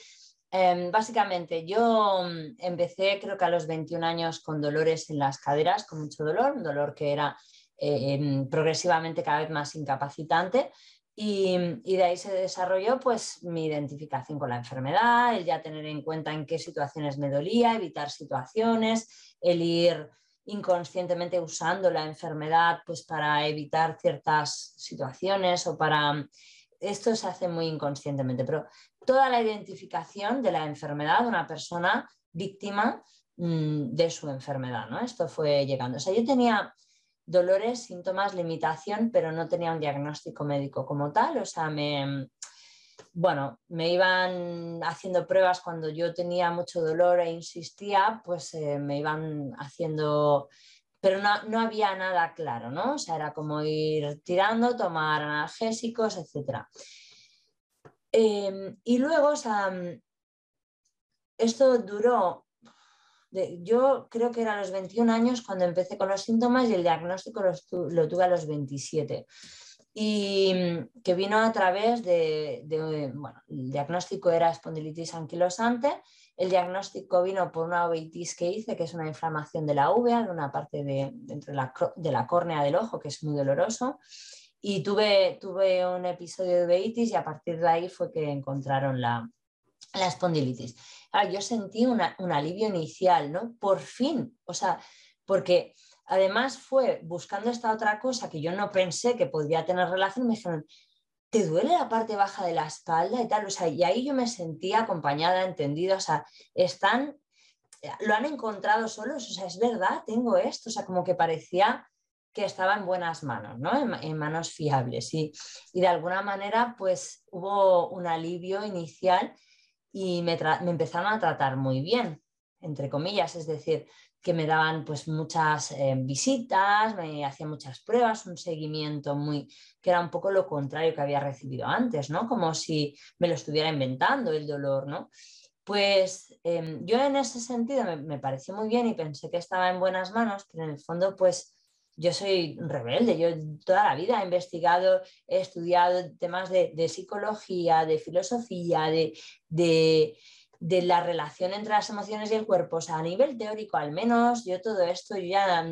B: Em, básicamente, yo mm, empecé creo que a los 21 años con dolores en las caderas, con mucho dolor, un dolor que era eh, em, progresivamente cada vez más incapacitante. Y, de ahí se desarrolló pues mi identificación con la enfermedad, el ya tener en cuenta en qué situaciones me dolía, evitar situaciones, el ir inconscientemente usando la enfermedad pues para evitar ciertas situaciones o para esto se hace muy inconscientemente, pero toda la identificación de la enfermedad de una persona víctima mm, de su enfermedad, ¿no? Esto fue llegando. O sea, yo tenía dolores, síntomas, limitación, pero no tenía un diagnóstico médico como tal, o sea, me, bueno, me iban haciendo pruebas cuando yo tenía mucho dolor e insistía, pues eh, me iban haciendo, pero no, había nada claro, ¿no? O sea, era como ir tirando, tomar analgésicos, etc. Em, y luego, o sea, esto duró, yo creo que era a los 21 años cuando empecé con los síntomas y el diagnóstico lo tuve a los 27 y mm, que vino a través de, bueno, el diagnóstico era espondilitis anquilosante, el diagnóstico vino por una uveitis que hice, que es una inflamación de la uvea, de una parte de, dentro de la, de la córnea del ojo, que es muy doloroso, y tuve, tuve un episodio de uveitis y a partir de ahí fue que encontraron la, la espondilitis. Yo sentí un alivio inicial, ¿no? Por fin, o sea, porque Además fue buscando esta otra cosa que yo no pensé que podría tener relación, me dijeron, ¿te duele la parte baja de la espalda y tal? O sea, y ahí yo me sentía acompañada, entendida, o sea, están, lo han encontrado solos, o sea, es verdad, tengo esto, o sea, como que parecía que estaba en buenas manos, ¿no? En, manos fiables. Y, y, de alguna manera, pues hubo un alivio inicial y me, me empezaron a tratar muy bien, entre comillas, es decir, que me daban pues muchas eh, visitas, me hacían muchas pruebas, un seguimiento muy, que era un poco lo contrario que había recibido antes, ¿no? Como si me lo estuviera inventando el dolor, ¿no? Pues em, yo en ese sentido me, pareció muy bien y pensé que estaba en buenas manos, pero en el fondo pues yo soy rebelde, yo toda la vida he investigado, he estudiado temas de, psicología, de filosofía, de de la relación entre las emociones y el cuerpo. O sea, a nivel teórico al menos, yo todo esto ya,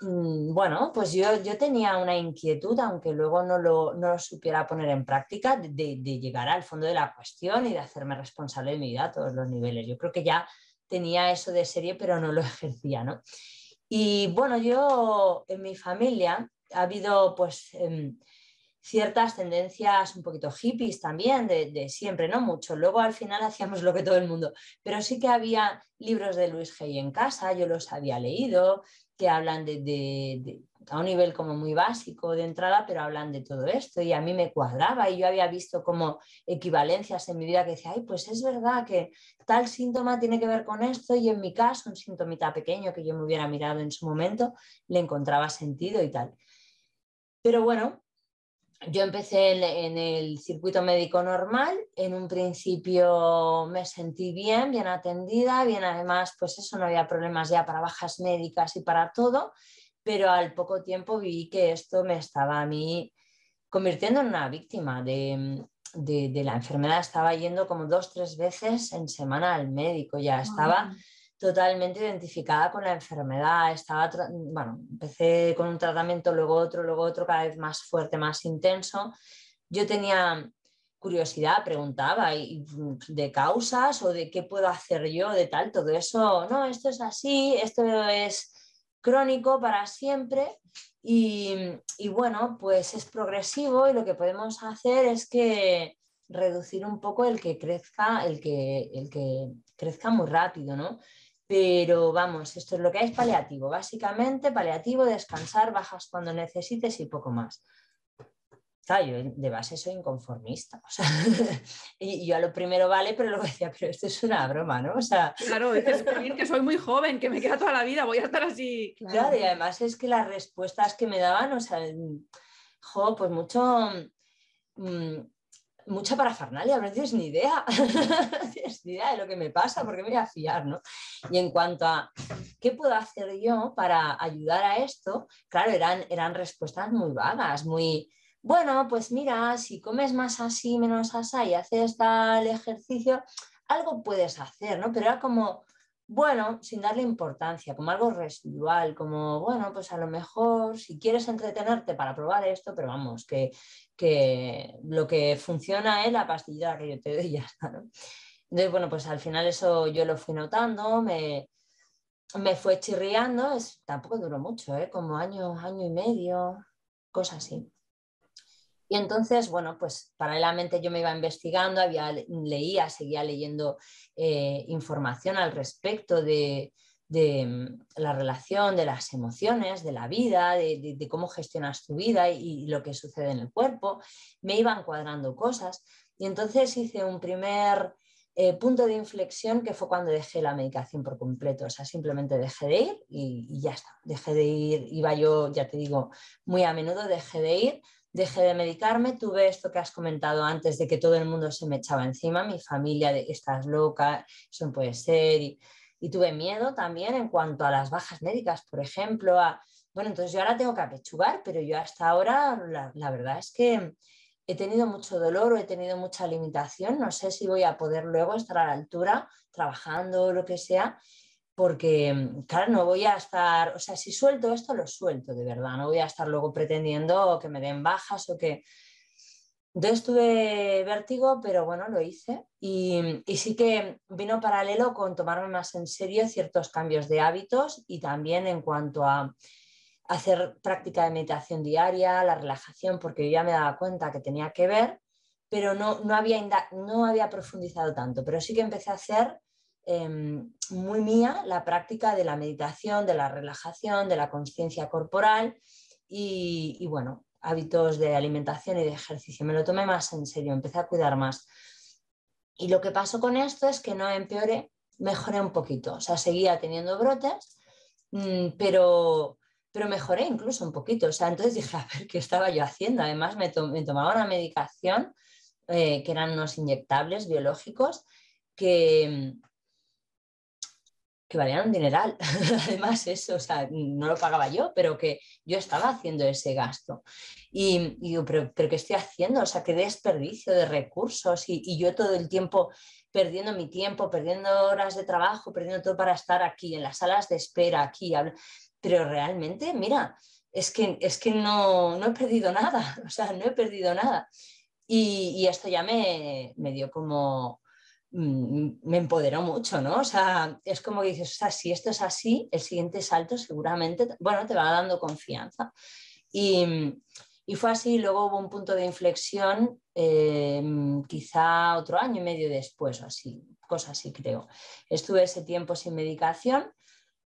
B: mm, bueno, pues yo, yo tenía una inquietud, aunque luego no lo, no lo supiera poner en práctica, de, de, llegar al fondo de la cuestión y de hacerme responsable de mi vida a todos los niveles. Yo creo que ya tenía eso de serie, pero no lo (laughs) ejercía, ¿no? Y bueno, yo en mi familia ha habido pues... Em, ciertas tendencias un poquito hippies también, de, siempre, no mucho. Luego al final hacíamos lo que todo el mundo, pero sí que había libros de Luis Hay en casa, yo los había leído, que hablan de, a un nivel como muy básico de entrada, pero hablan de todo esto y a mí me cuadraba y yo había visto como equivalencias en mi vida que decía, ay, pues es verdad que tal síntoma tiene que ver con esto y en mi caso, un síntomita pequeño que yo me hubiera mirado en su momento, le encontraba sentido y tal. Pero bueno, yo empecé en, el circuito médico normal, en un principio me sentí bien, bien atendida, bien además, pues eso, no había problemas ya para bajas médicas y para todo, pero al poco tiempo vi que esto me estaba a mí convirtiendo en una víctima de, la enfermedad. Estaba yendo como dos, tres veces en semana al médico, ya estaba totalmente identificada con la enfermedad. Estaba, bueno, empecé con un tratamiento, luego otro, luego otro, cada vez más fuerte, más intenso. Yo tenía curiosidad, preguntaba de causas o de qué puedo hacer yo, de tal, todo eso, no, esto es así, esto es crónico para siempre y, y bueno, pues es progresivo y lo que podemos hacer es que reducir un poco el que crezca, el que, el que crezca muy rápido, ¿no? Pero vamos, esto es lo que es paliativo. Básicamente, paliativo, descansar, bajas cuando necesites y poco más. Yo de base soy inconformista. (laughs) y yo a lo primero vale, pero luego decía, pero esto es una broma, ¿no? O sea,
A: claro, es que (laughs) soy muy joven, que me queda toda la vida, voy a estar así.
B: Claro, y además es que las respuestas que me daban, o sea, jo, pues mucho. Mm, mucha parafernalia, no tienes ni idea, (laughs) no tienes ni idea de lo que me pasa, porque me voy a fiar, ¿no? Y en cuanto a qué puedo hacer yo para ayudar a esto, claro, eran, eran respuestas muy vagas, muy, bueno, pues mira, si comes más así, menos así y haces tal ejercicio, algo puedes hacer, ¿no? Pero era como, bueno, sin darle importancia, como algo residual, como, bueno, pues a lo mejor si quieres entretenerte para probar esto, pero vamos, que, que lo que funciona es la pastilla que yo te doy y ya está, ¿no? Entonces, bueno, pues al final eso yo lo fui notando, me, me fue chirriando, es, tampoco duró mucho, ¿eh? como año, año y medio, cosas así. Y entonces, bueno, pues paralelamente yo me iba investigando, había, leía, seguía leyendo eh, información al respecto de, mm, la relación, de las emociones, de la vida, de, cómo gestionas tu vida y, lo que sucede en el cuerpo. Me iban cuadrando cosas y entonces hice un primer eh, punto de inflexión que fue cuando dejé la medicación por completo. O sea, simplemente dejé de ir y, ya está. Dejé de ir, iba yo, ya te digo, muy a menudo dejé de ir, dejé de medicarme, tuve esto que has comentado antes de que todo el mundo se me echaba encima, mi familia de estás loca, eso no puede ser. Y, tuve miedo también en cuanto a las bajas médicas, por ejemplo, bueno, entonces yo ahora tengo que apechugar, pero yo hasta ahora la verdad es que he tenido mucho dolor o he tenido mucha limitación, no sé si voy a poder luego estar a la altura trabajando o lo que sea, porque, claro, no voy a estar, o sea, si suelto esto, lo suelto de verdad, no voy a estar luego pretendiendo que me den bajas o que... Entonces tuve vértigo, pero bueno, lo hice y, y sí que vino paralelo con tomarme más en serio ciertos cambios de hábitos y también en cuanto a hacer práctica de meditación diaria, la relajación, porque yo ya me daba cuenta que tenía que ver, pero no, no, había, no había profundizado tanto, pero sí que empecé a hacer em, muy mía la práctica de la meditación, de la relajación, de la conciencia corporal y, bueno, hábitos de alimentación y de ejercicio. Me lo tomé más en serio, empecé a cuidar más. Y lo que pasó con esto es que no empeoré, mejoré un poquito, o sea, seguía teniendo brotes, mm, pero pero mejoré incluso un poquito. O sea, entonces dije, (laughs) a ver, ¿qué estaba yo haciendo? Además, me, tomaba una medicación eh, que eran unos inyectables biológicos que, que valían un dineral. (laughs) Además, eso, o sea, no lo pagaba yo, pero que yo estaba haciendo ese gasto. Y, digo, ¿pero, ¿pero, qué estoy haciendo? O sea, qué desperdicio de recursos y, y yo todo el tiempo perdiendo mi tiempo, perdiendo horas de trabajo, perdiendo todo para estar aquí, en las salas de espera, aquí pero realmente, mira, es que, es que no, no he perdido nada, (laughs) o sea, no he perdido nada. Y, esto ya me, me, dio como, me empoderó mucho, ¿no? O sea, es como que dices, o sea, si esto es así, el siguiente salto seguramente, bueno, te va dando confianza. Y, y fue así, luego hubo un punto de inflexión, eh, quizá otro año y medio después, o así, cosa así creo. Estuve ese tiempo sin medicación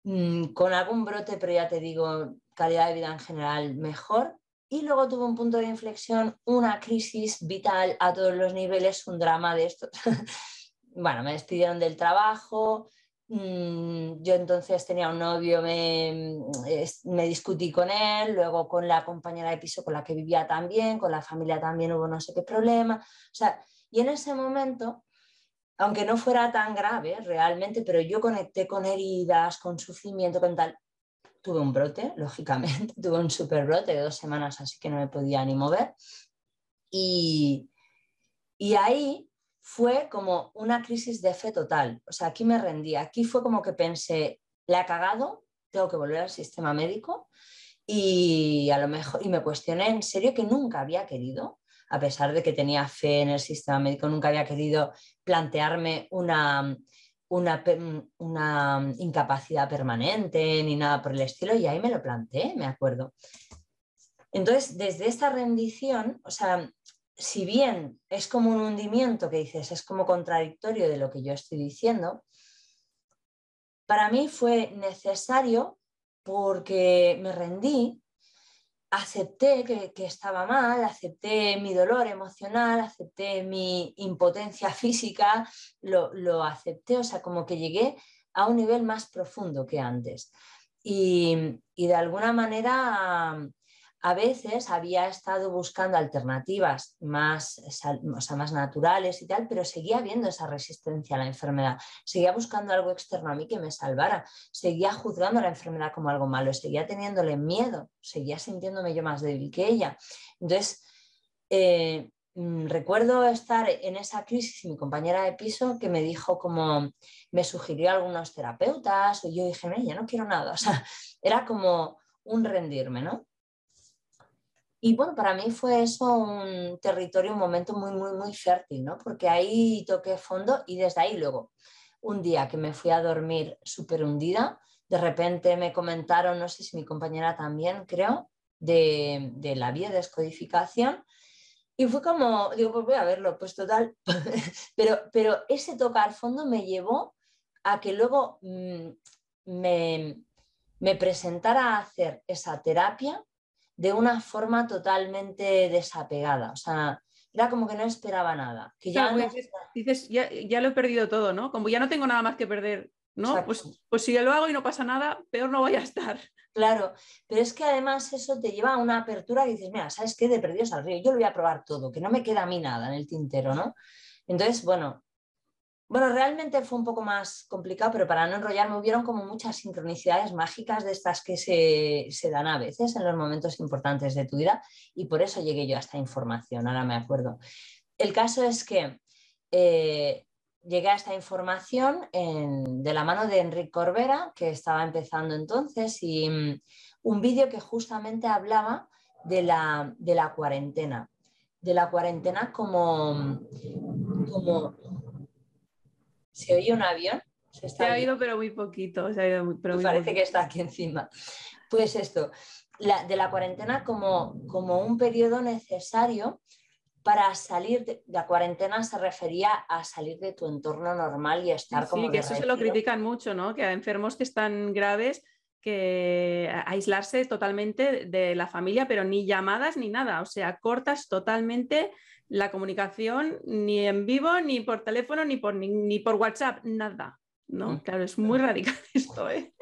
B: Mm, con algún brote, pero ya te digo, calidad de vida en general mejor. Y luego tuvo un punto de inflexión, una crisis vital a todos los niveles, un drama de esto. (laughs) bueno, me despidieron del trabajo, mm, yo entonces tenía un novio, me, me, discutí con él, luego con la compañera de piso con la que vivía también, con la familia también hubo no sé qué problema. O sea, y en ese momento aunque no fuera tan grave realmente, pero yo conecté con heridas, con sufrimiento, con tal. Tuve un brote, (laughs) lógicamente, tuve un super brote de dos semanas, así que no me podía ni mover. Y, y ahí fue como una crisis de fe total. O sea, aquí me rendí, aquí fue como que pensé, la he cagado, tengo que volver al sistema médico y a lo mejor, y me cuestioné en serio que nunca había querido a pesar de que tenía fe en el sistema médico, nunca había querido plantearme una, una, una, incapacidad permanente ni nada por el estilo, y ahí me lo planteé, me acuerdo. Entonces, desde esta rendición, o sea, si bien es como un hundimiento que dices, es como contradictorio de lo que yo estoy diciendo, para mí fue necesario porque me rendí acepté que, estaba mal, acepté mi dolor emocional, acepté mi impotencia física, lo, lo, acepté, o sea, como que llegué a un nivel más profundo que antes. Y, y de alguna manera a veces había estado buscando alternativas más, más naturales y tal, pero seguía viendo esa resistencia a la enfermedad, seguía buscando algo externo a mí que me salvara, seguía juzgando la enfermedad como algo malo, seguía teniéndole miedo, seguía sintiéndome yo más débil que ella. Entonces, eh, mm, recuerdo estar en esa crisis y mi compañera de piso que me dijo como, me sugirió algunos terapeutas, o yo dije, no, ya no quiero nada, (laughs) o sea, era como un rendirme, ¿no? Y bueno, para mí fue eso un territorio, un momento muy, muy, muy fértil, ¿no? Porque ahí toqué fondo y desde ahí luego, un día que me fui a dormir súper hundida, de repente me comentaron, no sé si mi compañera también, creo, de, de la biodescodificación. Y fue como, digo, pues voy a verlo, pues total. (laughs) pero, pero ese tocar fondo me llevó a que luego mm, me, me presentara a hacer esa terapia de una forma totalmente desapegada. O sea, era como que no esperaba nada. Que ya
A: dices, ya, lo he perdido todo, ¿no? Como ya no tengo nada más que perder, ¿no? Pues, pues si lo hago y no pasa nada, peor no voy a estar.
B: Claro, pero es que además eso te lleva a una apertura que dices, mira, ¿sabes qué? De perdidos al río, yo lo voy a probar todo, que no me queda a mí nada en el tintero, ¿no? Entonces, bueno, bueno, realmente fue un poco más complicado, pero para no enrollarme hubieron como muchas sincronicidades mágicas de estas que se, dan a veces en los momentos importantes de tu vida y por eso llegué yo a esta información, ahora me acuerdo. El caso es que eh, llegué a esta información de la mano de Enrique Corbera, que estaba empezando entonces, y mm, un vídeo que justamente hablaba de la, de la cuarentena, de la cuarentena como, como ¿Se oye un avión?
A: Se, ha oído, pero muy poquito.
B: parece que está aquí encima. Pues esto, de la cuarentena como, como un periodo necesario para salir de la cuarentena se refería a salir de tu entorno normal y estar como.
A: Sí, que eso se lo critican mucho, ¿no? Que a enfermos que están graves que aislarse totalmente de la familia, pero ni llamadas ni nada, o sea, cortas totalmente la comunicación ni en vivo, ni por teléfono, ni por, ni, por WhatsApp, nada. ¿no? Mm. Claro, es muy radical (laughs) esto, ¿eh?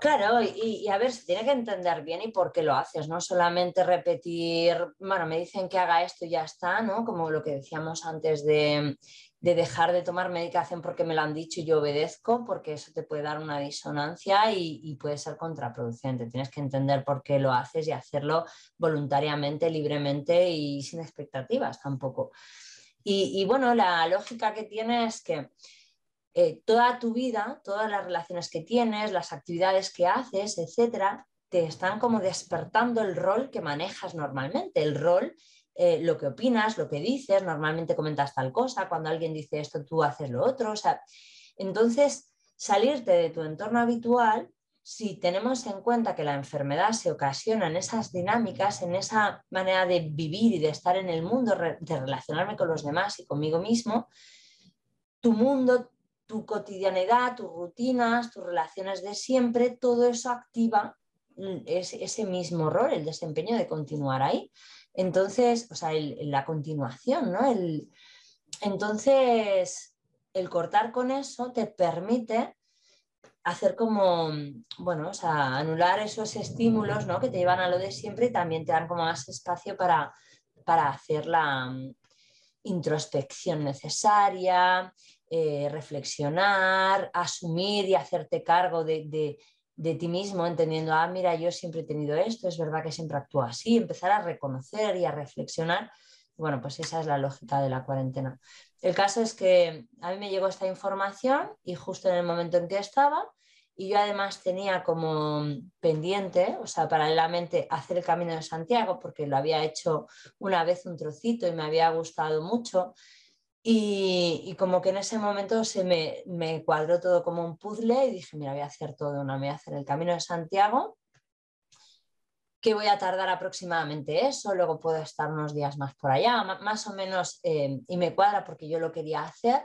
B: Claro, y, a ver, se tiene que entender bien y por qué lo haces, no solamente repetir, bueno, me dicen que haga esto y ya está, ¿no? Como lo que decíamos antes de, de dejar de tomar medicación porque me lo han dicho y yo obedezco, porque eso te puede dar una disonancia y, puede ser contraproducente. Tienes que entender por qué lo haces y hacerlo voluntariamente, libremente y sin expectativas tampoco. Y, bueno, la lógica que tiene es que eh, toda tu vida, todas las relaciones que tienes, las actividades que haces, etcétera, te están como despertando el rol que manejas normalmente, el rol eh, lo que opinas, lo que dices, normalmente comentas tal cosa, cuando alguien dice esto tú haces lo otro, o sea, entonces salirte de tu entorno habitual, si tenemos en cuenta que la enfermedad se ocasiona en esas dinámicas, en esa manera de vivir y de estar en el mundo, de relacionarme con los demás y conmigo mismo, tu mundo, tu cotidianidad, tus rutinas, tus relaciones de siempre, todo eso activa mm, ese mismo rol, el desempeño de continuar ahí. Entonces, o sea, la continuación, ¿no? El, entonces, el cortar con eso te permite hacer como, bueno, o sea, anular esos estímulos, ¿no? Que te llevan a lo de siempre y también te dan como más espacio para, para hacer la mm, introspección necesaria, eh, reflexionar, asumir y hacerte cargo de, de ti mismo, entendiendo, ah, mira, yo siempre he tenido esto, es verdad que siempre actúo así, empezar a reconocer y a reflexionar. Bueno, pues esa es la lógica de la cuarentena. El caso es que a mí me llegó esta información y justo en el momento en que estaba, y yo además tenía como pendiente, o sea, paralelamente hacer el Camino de Santiago, porque lo había hecho una vez un trocito y me había gustado mucho, y, como que en ese momento se me, me, cuadró todo como un puzzle y dije, mira, voy a hacer todo, no voy a hacer el Camino de Santiago, que voy a tardar aproximadamente eso, luego puedo estar unos días más por allá, más o menos, eh, y me cuadra porque yo lo quería hacer.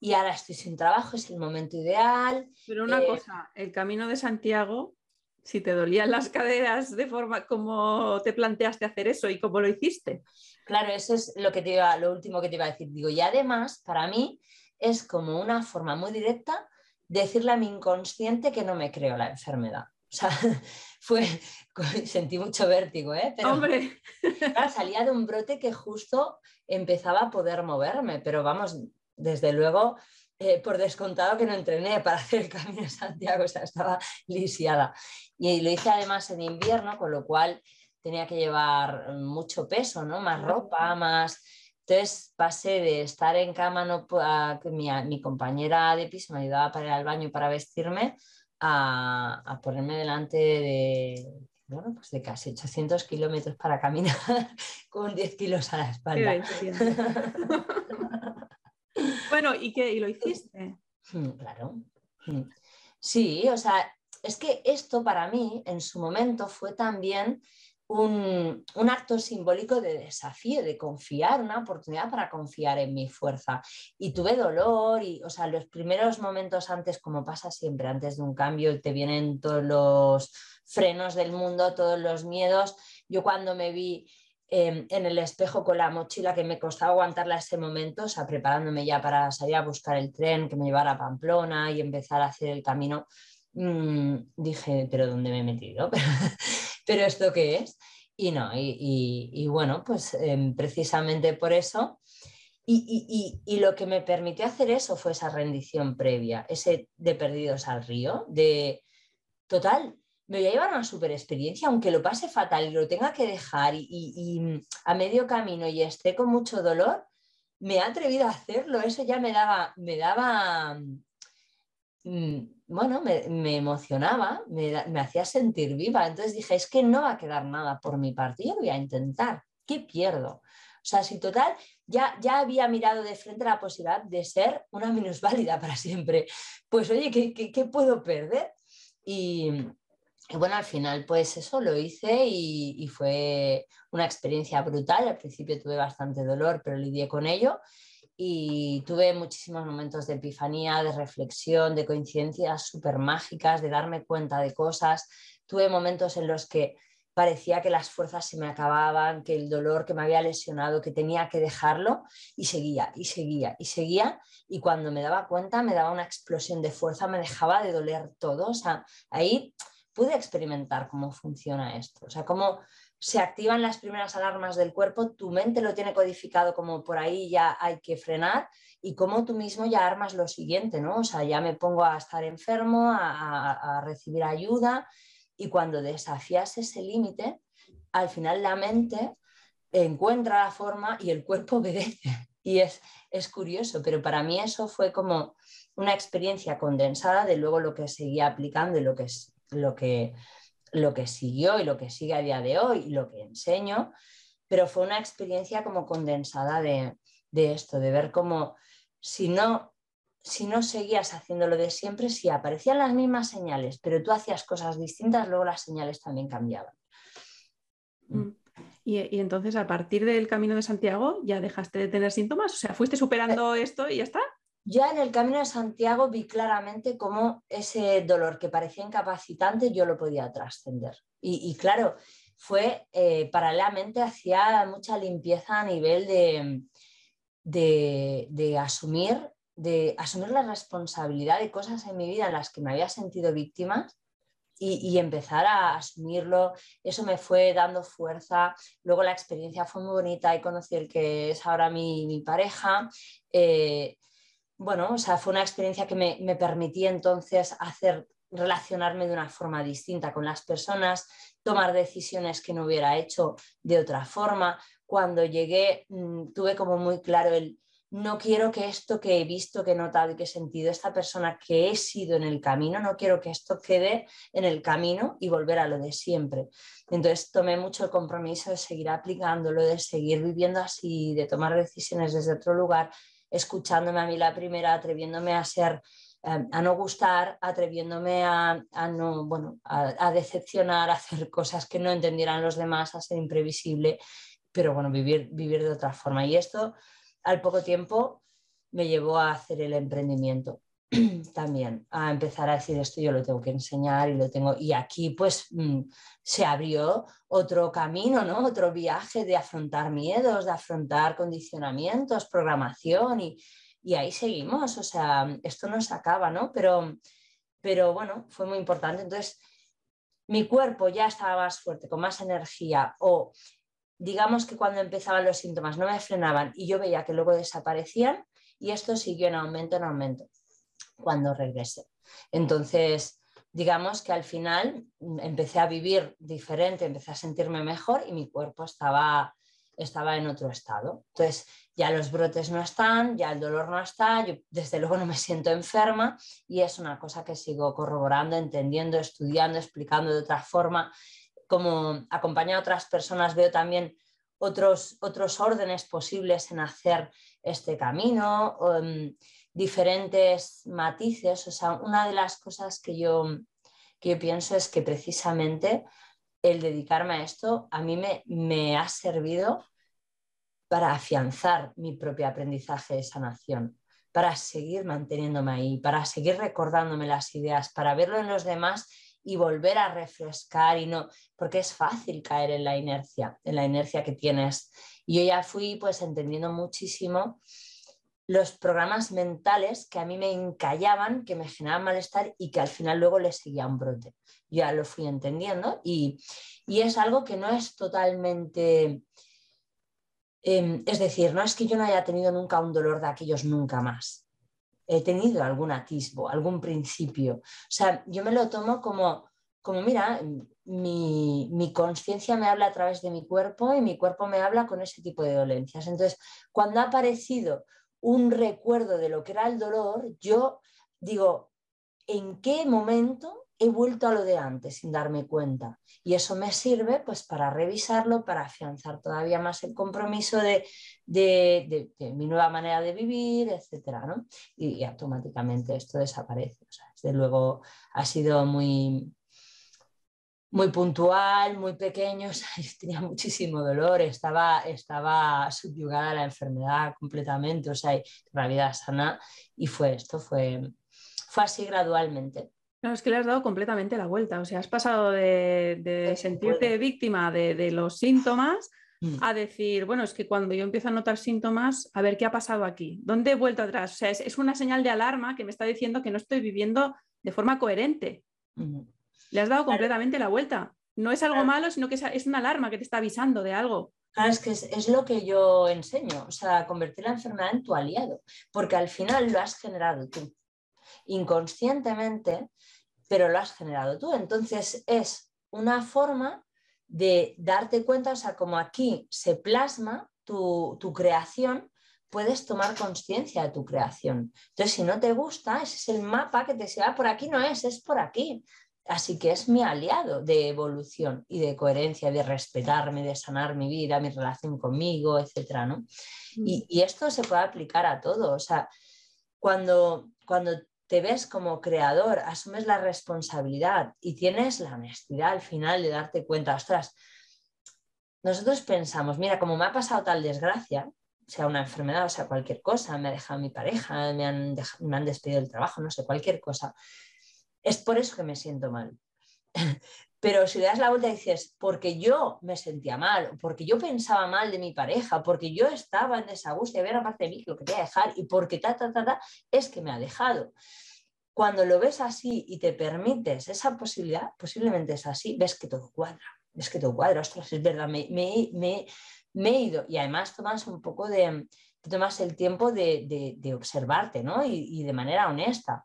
B: Y ahora estoy sin trabajo, es el momento ideal.
A: Pero una eh, cosa, el Camino de Santiago, si te dolían las caderas de forma como te planteaste hacer eso y cómo lo hiciste.
B: Claro, eso es lo, que te iba, lo último que te iba a decir. Digo, y además, para mí, es como una forma muy directa de decirle a mi inconsciente que no me creo la enfermedad. O sea, (laughs) fue, (laughs) sentí mucho vértigo, ¿eh?
A: Pero, Hombre.
B: salía de un brote que justo empezaba a poder moverme, pero vamos, desde luego, eh, por descontado que no entrené para (laughs) hacer el Camino de Santiago, o sea, estaba lisiada. Y lo hice además en invierno, con lo cual tenía que llevar mucho peso, ¿no? Más ropa, más... Entonces pasé de estar en cama, no, a, que mi, mi, compañera de piso me ayudaba para ir al baño para vestirme, a, a ponerme delante de, bueno, pues de casi 800 kilómetros para caminar (laughs) con 10 kilos a la espalda. (laughs)
A: bueno, ¿y qué? ¿Y lo hiciste?
B: Mm, claro. Mm. Sí, o sea, es que esto para mí en su momento fue también un, acto simbólico de desafío, de confiar, una oportunidad para confiar en mi fuerza. Y tuve dolor y, o sea, los primeros momentos antes, como pasa siempre, antes de un cambio, te vienen todos los frenos del mundo, todos los miedos. Yo cuando me vi em, en el espejo con la mochila que me costaba aguantarla ese momento, o sea, preparándome ya para salir a buscar el tren que me llevara a Pamplona y empezar a hacer el camino, mm, dije, pero ¿dónde me he metido? (laughs) ¿pero esto qué es? Y no, y, bueno, pues em, precisamente por eso. Y, y, lo que me permitió hacer eso fue esa rendición previa, ese de perdidos al río, de total, me voy a llevar una super experiencia, aunque lo pase fatal y lo tenga que dejar y, a medio camino y esté con mucho dolor, me he atrevido a hacerlo, eso ya me daba, me daba bueno, me, emocionaba, me, hacía sentir viva. Entonces dije, es que no va a quedar nada por mi parte, yo voy a intentar, ¿qué pierdo? O sea, si total, ya, ya había mirado de frente la posibilidad de ser una minusválida (laughs) para siempre, pues oye, ¿qué, puedo perder? Y, bueno, al final pues eso lo hice y, fue una experiencia brutal. Al principio tuve bastante dolor, pero lidié con ello y tuve muchísimos momentos de epifanía, de reflexión, de coincidencias súper mágicas, de darme cuenta de cosas. Tuve momentos en los que parecía que las fuerzas se me acababan, que el dolor que me había lesionado, que tenía que dejarlo y seguía y seguía y seguía y cuando me daba cuenta me daba una explosión de fuerza, me dejaba de doler todo. O sea, ahí pude experimentar cómo funciona esto, o sea, cómo se activan las primeras alarmas del cuerpo, tu mente lo tiene codificado como por ahí ya hay que frenar y como tú mismo ya armas lo siguiente, ¿no? O sea, ya me pongo a estar enfermo, a, recibir ayuda y cuando desafías ese límite, al final la mente encuentra la forma y el cuerpo (laughs) obedece. Y es, es curioso, pero para mí eso fue como una experiencia condensada de luego lo que seguía aplicando y lo que, es, lo que lo que siguió y lo que sigue a día de hoy y lo que enseño, pero fue una experiencia como condensada de, esto, de ver cómo si no, si no seguías haciéndolo de siempre, si aparecían las mismas señales, pero tú hacías cosas distintas, luego las señales también cambiaban.
A: Mm. Y, entonces a partir del Camino de Santiago ya dejaste de tener síntomas, o sea, fuiste superando eh, esto y ya está.
B: Ya en el Camino de Santiago vi claramente cómo ese dolor que parecía incapacitante yo lo podía trascender. Y, claro, fue eh, paralelamente hacía mucha limpieza a nivel de, de, asumir, de asumir la responsabilidad de cosas en mi vida en las que me había sentido víctima y, empezar a asumirlo. Eso me fue dando fuerza. Luego la experiencia fue muy bonita y conocí el que es ahora mi, pareja. Eh, bueno, o sea, fue una experiencia que me, me permitía entonces hacer relacionarme de una forma distinta con las personas, tomar decisiones que no hubiera hecho de otra forma. Cuando llegué mm, tuve como muy claro el no quiero que esto que he visto, que he notado y que he sentido, esta persona que he sido en el camino, no quiero que esto quede en el camino y volver a lo de siempre. Entonces tomé mucho el compromiso de seguir aplicándolo, de seguir viviendo así, de tomar decisiones desde otro lugar escuchándome a mí la primera, atreviéndome a ser, em, a no gustar, atreviéndome a, no, bueno, a, decepcionar, (laughs) a hacer cosas que no entendieran los demás, a ser imprevisible, pero bueno, vivir, vivir de otra forma. Y esto al poco tiempo me llevó a hacer el emprendimiento. (clears throat) también a empezar a decir esto yo lo tengo que enseñar y lo tengo y aquí pues mm, se abrió otro camino, ¿no? Otro viaje de afrontar miedos, de afrontar condicionamientos, programación y, ahí seguimos, o sea, esto no se acaba, ¿no? Pero, pero bueno, fue muy importante. Entonces, mi cuerpo ya estaba más fuerte, con más energía o digamos que cuando empezaban los síntomas no me frenaban y yo veía que luego desaparecían y esto siguió en aumento, en aumento cuando regrese. Entonces, digamos que al final empecé a vivir diferente, empecé a sentirme mejor y mi cuerpo estaba estaba en otro estado. Entonces, ya los brotes no están, ya el dolor no está, yo desde (laughs) luego no me siento enferma y es una cosa que sigo corroborando, entendiendo, estudiando, explicando de otra forma. Como acompaño a otras personas, veo también otros, otros órdenes posibles en hacer este camino, um, diferentes matices. O sea, una de las cosas que yo, que yo pienso es que precisamente el dedicarme a esto a mí me, me ha servido para afianzar mi propio aprendizaje de sanación, para seguir manteniéndome ahí, para seguir recordándome las ideas, para verlo en los demás y volver a refrescar y no, porque es fácil caer en la inercia, en la inercia que tienes. Y yo ya fui pues entendiendo muchísimo los programas mentales que a mí me encallaban, que me generaban malestar y que al final luego le seguía un brote. Yo ya lo fui entendiendo y, y es algo que no es totalmente Em, es decir, no es que yo no haya tenido nunca un dolor de aquellos nunca más. He tenido algún atisbo, algún principio. O sea, yo me lo tomo como, como mira, mi, mi conciencia me habla a través de mi cuerpo y mi cuerpo me habla con ese tipo de dolencias. Entonces, cuando ha aparecido un recuerdo de lo que era el dolor, yo digo, ¿en qué momento he vuelto a lo de antes sin darme cuenta. Y eso me sirve pues para revisarlo, para afianzar todavía más el compromiso de, mi nueva manera de vivir, etc. Y, automáticamente esto desaparece. desde luego ha sido muy, muy puntual, muy pequeño, (laughs) tenía muchísimo dolor, estaba, estaba subyugada a la enfermedad completamente, o sea, la vida sana y fue esto, fue, fue así gradualmente.
A: No, es que le has dado completamente la vuelta. O sea, has pasado de, sentirte víctima de, los síntomas mm. a decir, bueno, es que cuando yo empiezo a notar síntomas, a ver qué ha pasado aquí, dónde he vuelto atrás. O sea, es, una señal de alarma que me está diciendo que no estoy viviendo de forma coherente. Le has dado completamente la vuelta. No es algo malo, sino que es, una alarma que te está avisando de algo.
B: Claro, es que es, lo que yo enseño, o sea, convertir la enfermedad en tu aliado, porque al final lo has generado tú. Inconscientemente pero lo has generado tú. Entonces es una forma de darte cuenta, o sea, como aquí se plasma tu, creación, puedes tomar conciencia de tu creación. Entonces, si no te gusta, ese es el mapa que te sea por aquí no es, es por aquí. Así que es mi aliado de evolución y de coherencia, de respetarme, de sanar mi vida, mi relación conmigo, etc. ¿no? Y, mm. y, esto se puede aplicar a todo. O sea, cuando, cuando te ves como creador, asumes la responsabilidad y tienes la honestidad al final de darte cuenta, ostras, nosotros pensamos, mira, como me ha pasado tal desgracia, sea una enfermedad, o sea cualquier cosa, me ha dejado mi pareja, me han, me han despedido del trabajo, no sé, cualquier cosa, es por eso que me siento mal. (laughs) Pero si le das la vuelta y dices, porque yo me sentía mal, porque yo pensaba mal de mi pareja, porque yo estaba en desagusto y había una parte de mí que lo quería dejar y porque ta, ta, ta, ta, es que me ha dejado. Cuando lo ves así y te permites esa posibilidad, posiblemente es así, ves que todo cuadra, ves que todo cuadra, ostras, es verdad, me, me, me, me he ido. Y además tomas un poco de, tomas el tiempo de, de, observarte, ¿no? Y de manera honesta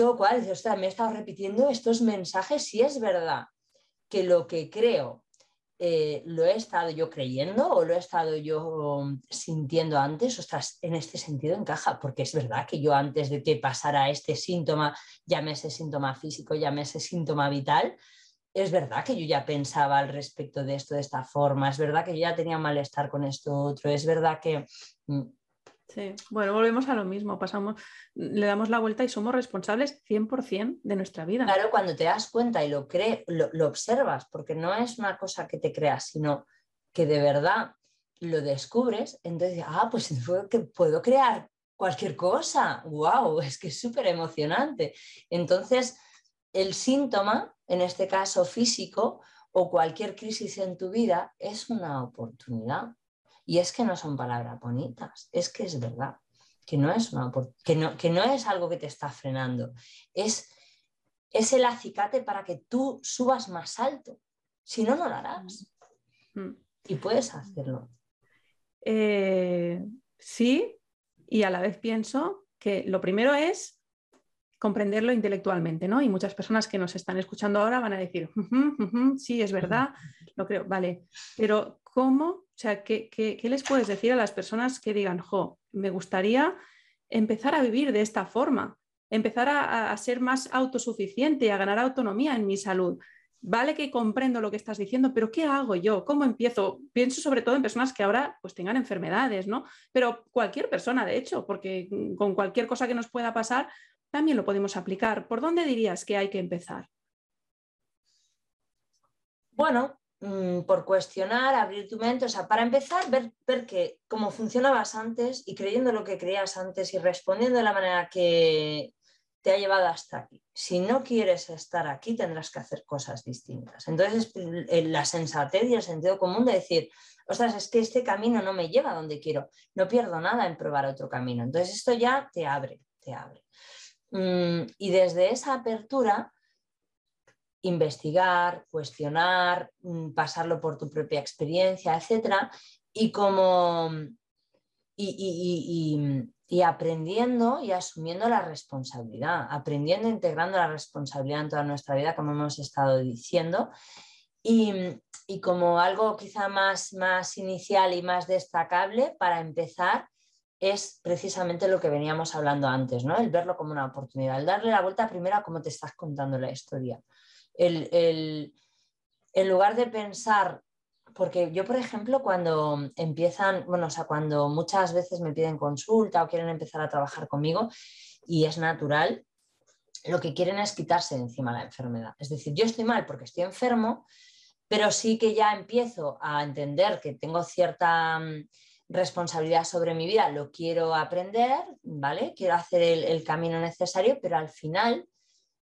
B: todo cual, o sea, me he estado repitiendo estos mensajes si es verdad que lo que creo eh, lo he estado yo creyendo o lo he estado yo sintiendo antes, ostras, en este sentido encaja, porque es verdad que yo antes de que pasara este síntoma, llámese síntoma físico, llámese síntoma vital, es verdad que yo ya pensaba al respecto de esto de esta forma, es verdad que yo ya tenía malestar con esto otro, es verdad que mm,
A: Sí, bueno, volvemos a lo mismo, pasamos, le damos la vuelta y somos responsables 100% de nuestra vida.
B: Claro, cuando te das cuenta y lo, crees, lo, observas, porque no es una cosa que te creas, sino que de verdad lo descubres, entonces, ah, pues puedo crear cualquier cosa, wow, (laughs) es que es súper emocionante. Entonces, el síntoma, en este caso físico, o cualquier crisis en tu vida, es una oportunidad y es que no son palabras bonitas, es que es verdad, que no es, una, que no, que no es algo que te está frenando, es, es el acicate para que tú subas más alto. Si no, no lo harás. Mm. Y puedes hacerlo.
A: Eh, sí, y a la vez pienso que lo primero es comprenderlo intelectualmente, ¿no? Y muchas personas que nos están escuchando ahora van a decir, sí, es verdad, lo creo, vale, pero cómo, o sea, ¿qué, les puedes decir a las personas que digan, jo, me gustaría empezar a vivir de esta forma, empezar a, a ser más autosuficiente, a ganar autonomía en mi salud? Vale que comprendo lo que estás diciendo, pero ¿qué hago yo? ¿Cómo empiezo? Pienso sobre todo en personas que ahora pues tengan enfermedades, ¿no? Pero cualquier persona, de hecho, porque con cualquier cosa que nos pueda pasar, también lo podemos aplicar. ¿Por dónde dirías que hay que empezar?
B: Bueno, mm, por cuestionar, abrir tu mente, o sea, para empezar, ver, ver que cómo funcionabas antes y creyendo lo que creías antes y respondiendo de la manera que, te ha llevado hasta aquí. Si no quieres estar aquí, tendrás que hacer cosas distintas. Entonces, la sensatez y el sentido común de decir, ostras, es que este camino no me lleva a donde quiero, no pierdo nada en probar otro camino. Entonces, esto ya te abre, te abre. Mm, y desde esa apertura, investigar, cuestionar, mm, pasarlo por tu propia experiencia, etcétera, y como y, y aprendiendo y asumiendo la responsabilidad, aprendiendo e integrando la responsabilidad en toda nuestra vida, como hemos estado diciendo. Y, como algo quizá más, más inicial y más destacable para empezar es precisamente lo que veníamos hablando antes, ¿no? el verlo como una oportunidad, el darle la vuelta primero a cómo te estás contando la historia. El, el, en lugar de pensar porque yo, por ejemplo, cuando empiezan, bueno, o sea, cuando muchas veces me piden consulta o quieren empezar a trabajar conmigo y es natural, lo que quieren es quitarse de encima la enfermedad. Es decir, yo estoy mal porque estoy enfermo, pero sí que ya empiezo a entender que tengo cierta mm, responsabilidad sobre mi vida, lo quiero aprender, ¿vale? Quiero hacer el, el camino necesario, pero al final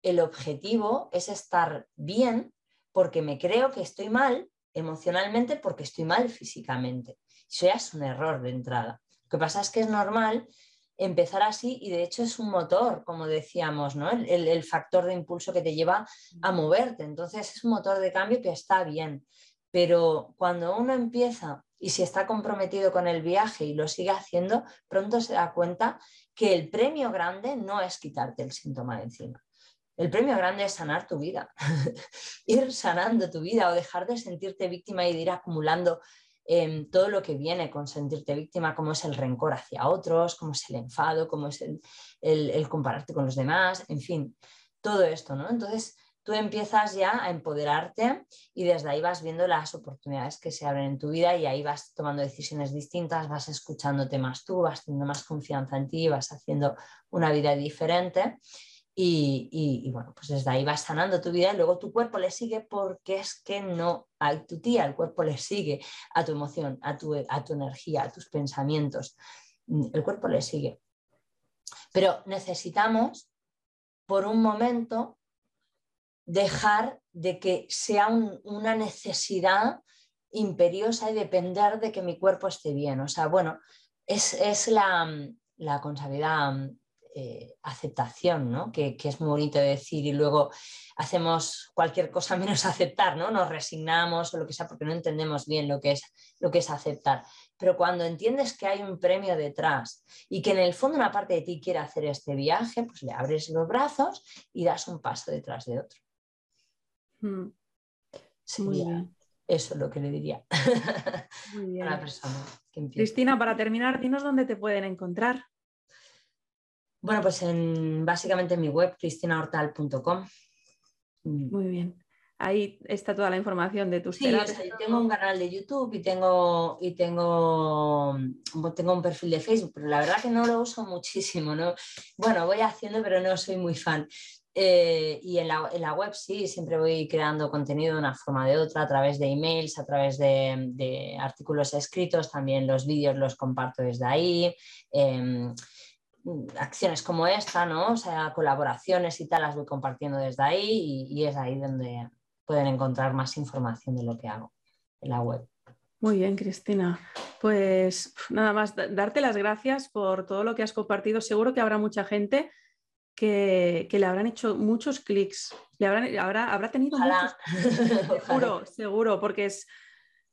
B: el objetivo es estar bien porque me creo que estoy mal emocionalmente porque estoy mal físicamente. Eso ya es un error de entrada. Lo que pasa es que es normal empezar así y de hecho es un motor, como decíamos, ¿no? el, factor de impulso que te lleva a moverte. Entonces es un motor de cambio que está bien. Pero cuando uno empieza y si está comprometido con el viaje y lo sigue haciendo, pronto se da cuenta que el premio grande no es quitarte el síntoma de encima. El premio grande es sanar tu vida, (laughs) ir sanando tu vida o dejar de sentirte víctima y de ir acumulando em, todo lo que viene con sentirte víctima, como es el rencor hacia otros, como es el enfado, como es el, compararte con los demás, en fin, todo esto, ¿no? Entonces tú empiezas ya a empoderarte y desde ahí vas viendo las oportunidades que se abren en tu vida y ahí vas tomando decisiones distintas, vas escuchándote más tú, vas teniendo más confianza en ti, vas haciendo una vida diferente y, bueno, pues desde ahí vas sanando tu vida y luego tu cuerpo le sigue porque es que no hay tu tía, el cuerpo le sigue a tu emoción, a tu, a tu energía, a tus pensamientos. Mm, el cuerpo le sigue. Pero necesitamos, por un momento, dejar de que sea una necesidad imperiosa y depender de que mi cuerpo esté bien. O sea, bueno, es, es la, la eh, aceptación, ¿no? Que, es muy bonito decir y luego hacemos cualquier cosa (laughs) menos aceptar, ¿no? Nos resignamos o lo que sea porque no entendemos bien lo que es, lo que es aceptar. Pero cuando entiendes que hay un premio detrás y que en el fondo una parte de ti quiere hacer este viaje, pues le abres los brazos y das un paso detrás de otro.
A: Mm.
B: eso lo que le diría (laughs) a la persona.
A: Cristina, para terminar, dinos dónde te pueden encontrar.
B: Bueno, pues en, básicamente en mi web, cristinahortal.com.
A: Muy bien. Ahí está toda la información de tus sí,
B: tengo un canal de YouTube y tengo, y tengo, tengo un perfil de Facebook, pero la verdad que no lo uso (laughs) muchísimo. ¿no? Bueno, voy haciendo, pero no soy muy fan. Eh, y en la, web sí, siempre voy creando contenido de una forma o de otra, a través de emails, a través de, artículos escritos, también los vídeos los comparto desde ahí. Em, acciones como esta, ¿no? O sea, colaboraciones y tal, las voy compartiendo desde ahí y, es ahí donde pueden encontrar más información de lo que hago en la web.
A: Muy bien, Cristina. Pues nada más, darte las gracias por todo lo que has compartido. Seguro que habrá mucha gente que, le habrán hecho muchos clics, le habrán, habrá, habrá tenido muchos. (laughs) seguro, seguro, porque es,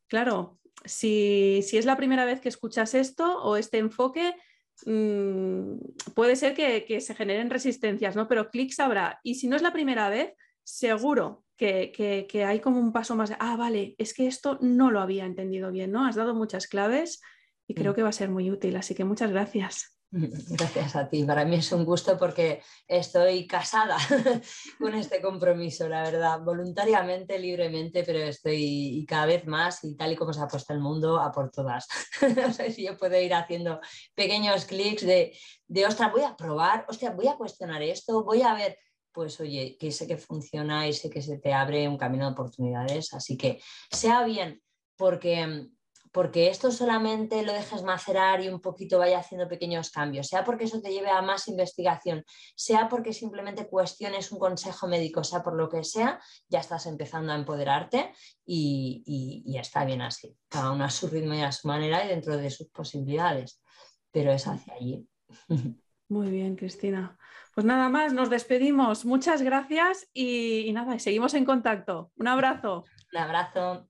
A: claro, si, si es la primera vez que escuchas esto o este enfoque, Mm, puede ser que, se generen resistencias, ¿no? Pero clics habrá. Y si no es la primera vez, seguro que, que, hay como un paso más, ah, vale, es que esto no lo había entendido bien, ¿no? Has dado muchas claves y creo mm. que va a ser muy útil, así que muchas gracias. (laughs)
B: Gracias a ti. Para mí es un gusto porque estoy casada (laughs) con este compromiso, la verdad, voluntariamente, libremente, pero estoy cada vez más y tal y como se ha puesto el mundo, a por todas. (laughs) no sé si yo puedo ir haciendo pequeños clics de, de, ostras, voy a probar, hostia, voy a cuestionar esto, voy a ver, pues oye, que sé que funciona y sé que se te abre un camino de oportunidades, así que sea bien porque porque esto solamente lo dejes macerar y un poquito vaya haciendo pequeños cambios, sea porque eso te lleve a más investigación, sea porque simplemente cuestiones un consejo médico, sea por lo que sea, ya estás empezando a empoderarte y, ya está bien así. Cada uno a su ritmo y a su manera y dentro de sus posibilidades, pero es hacia allí. (laughs)
A: Muy bien, Cristina. Pues nada más, nos despedimos. Muchas gracias y, y nada, seguimos en contacto. Un abrazo.
B: Un abrazo.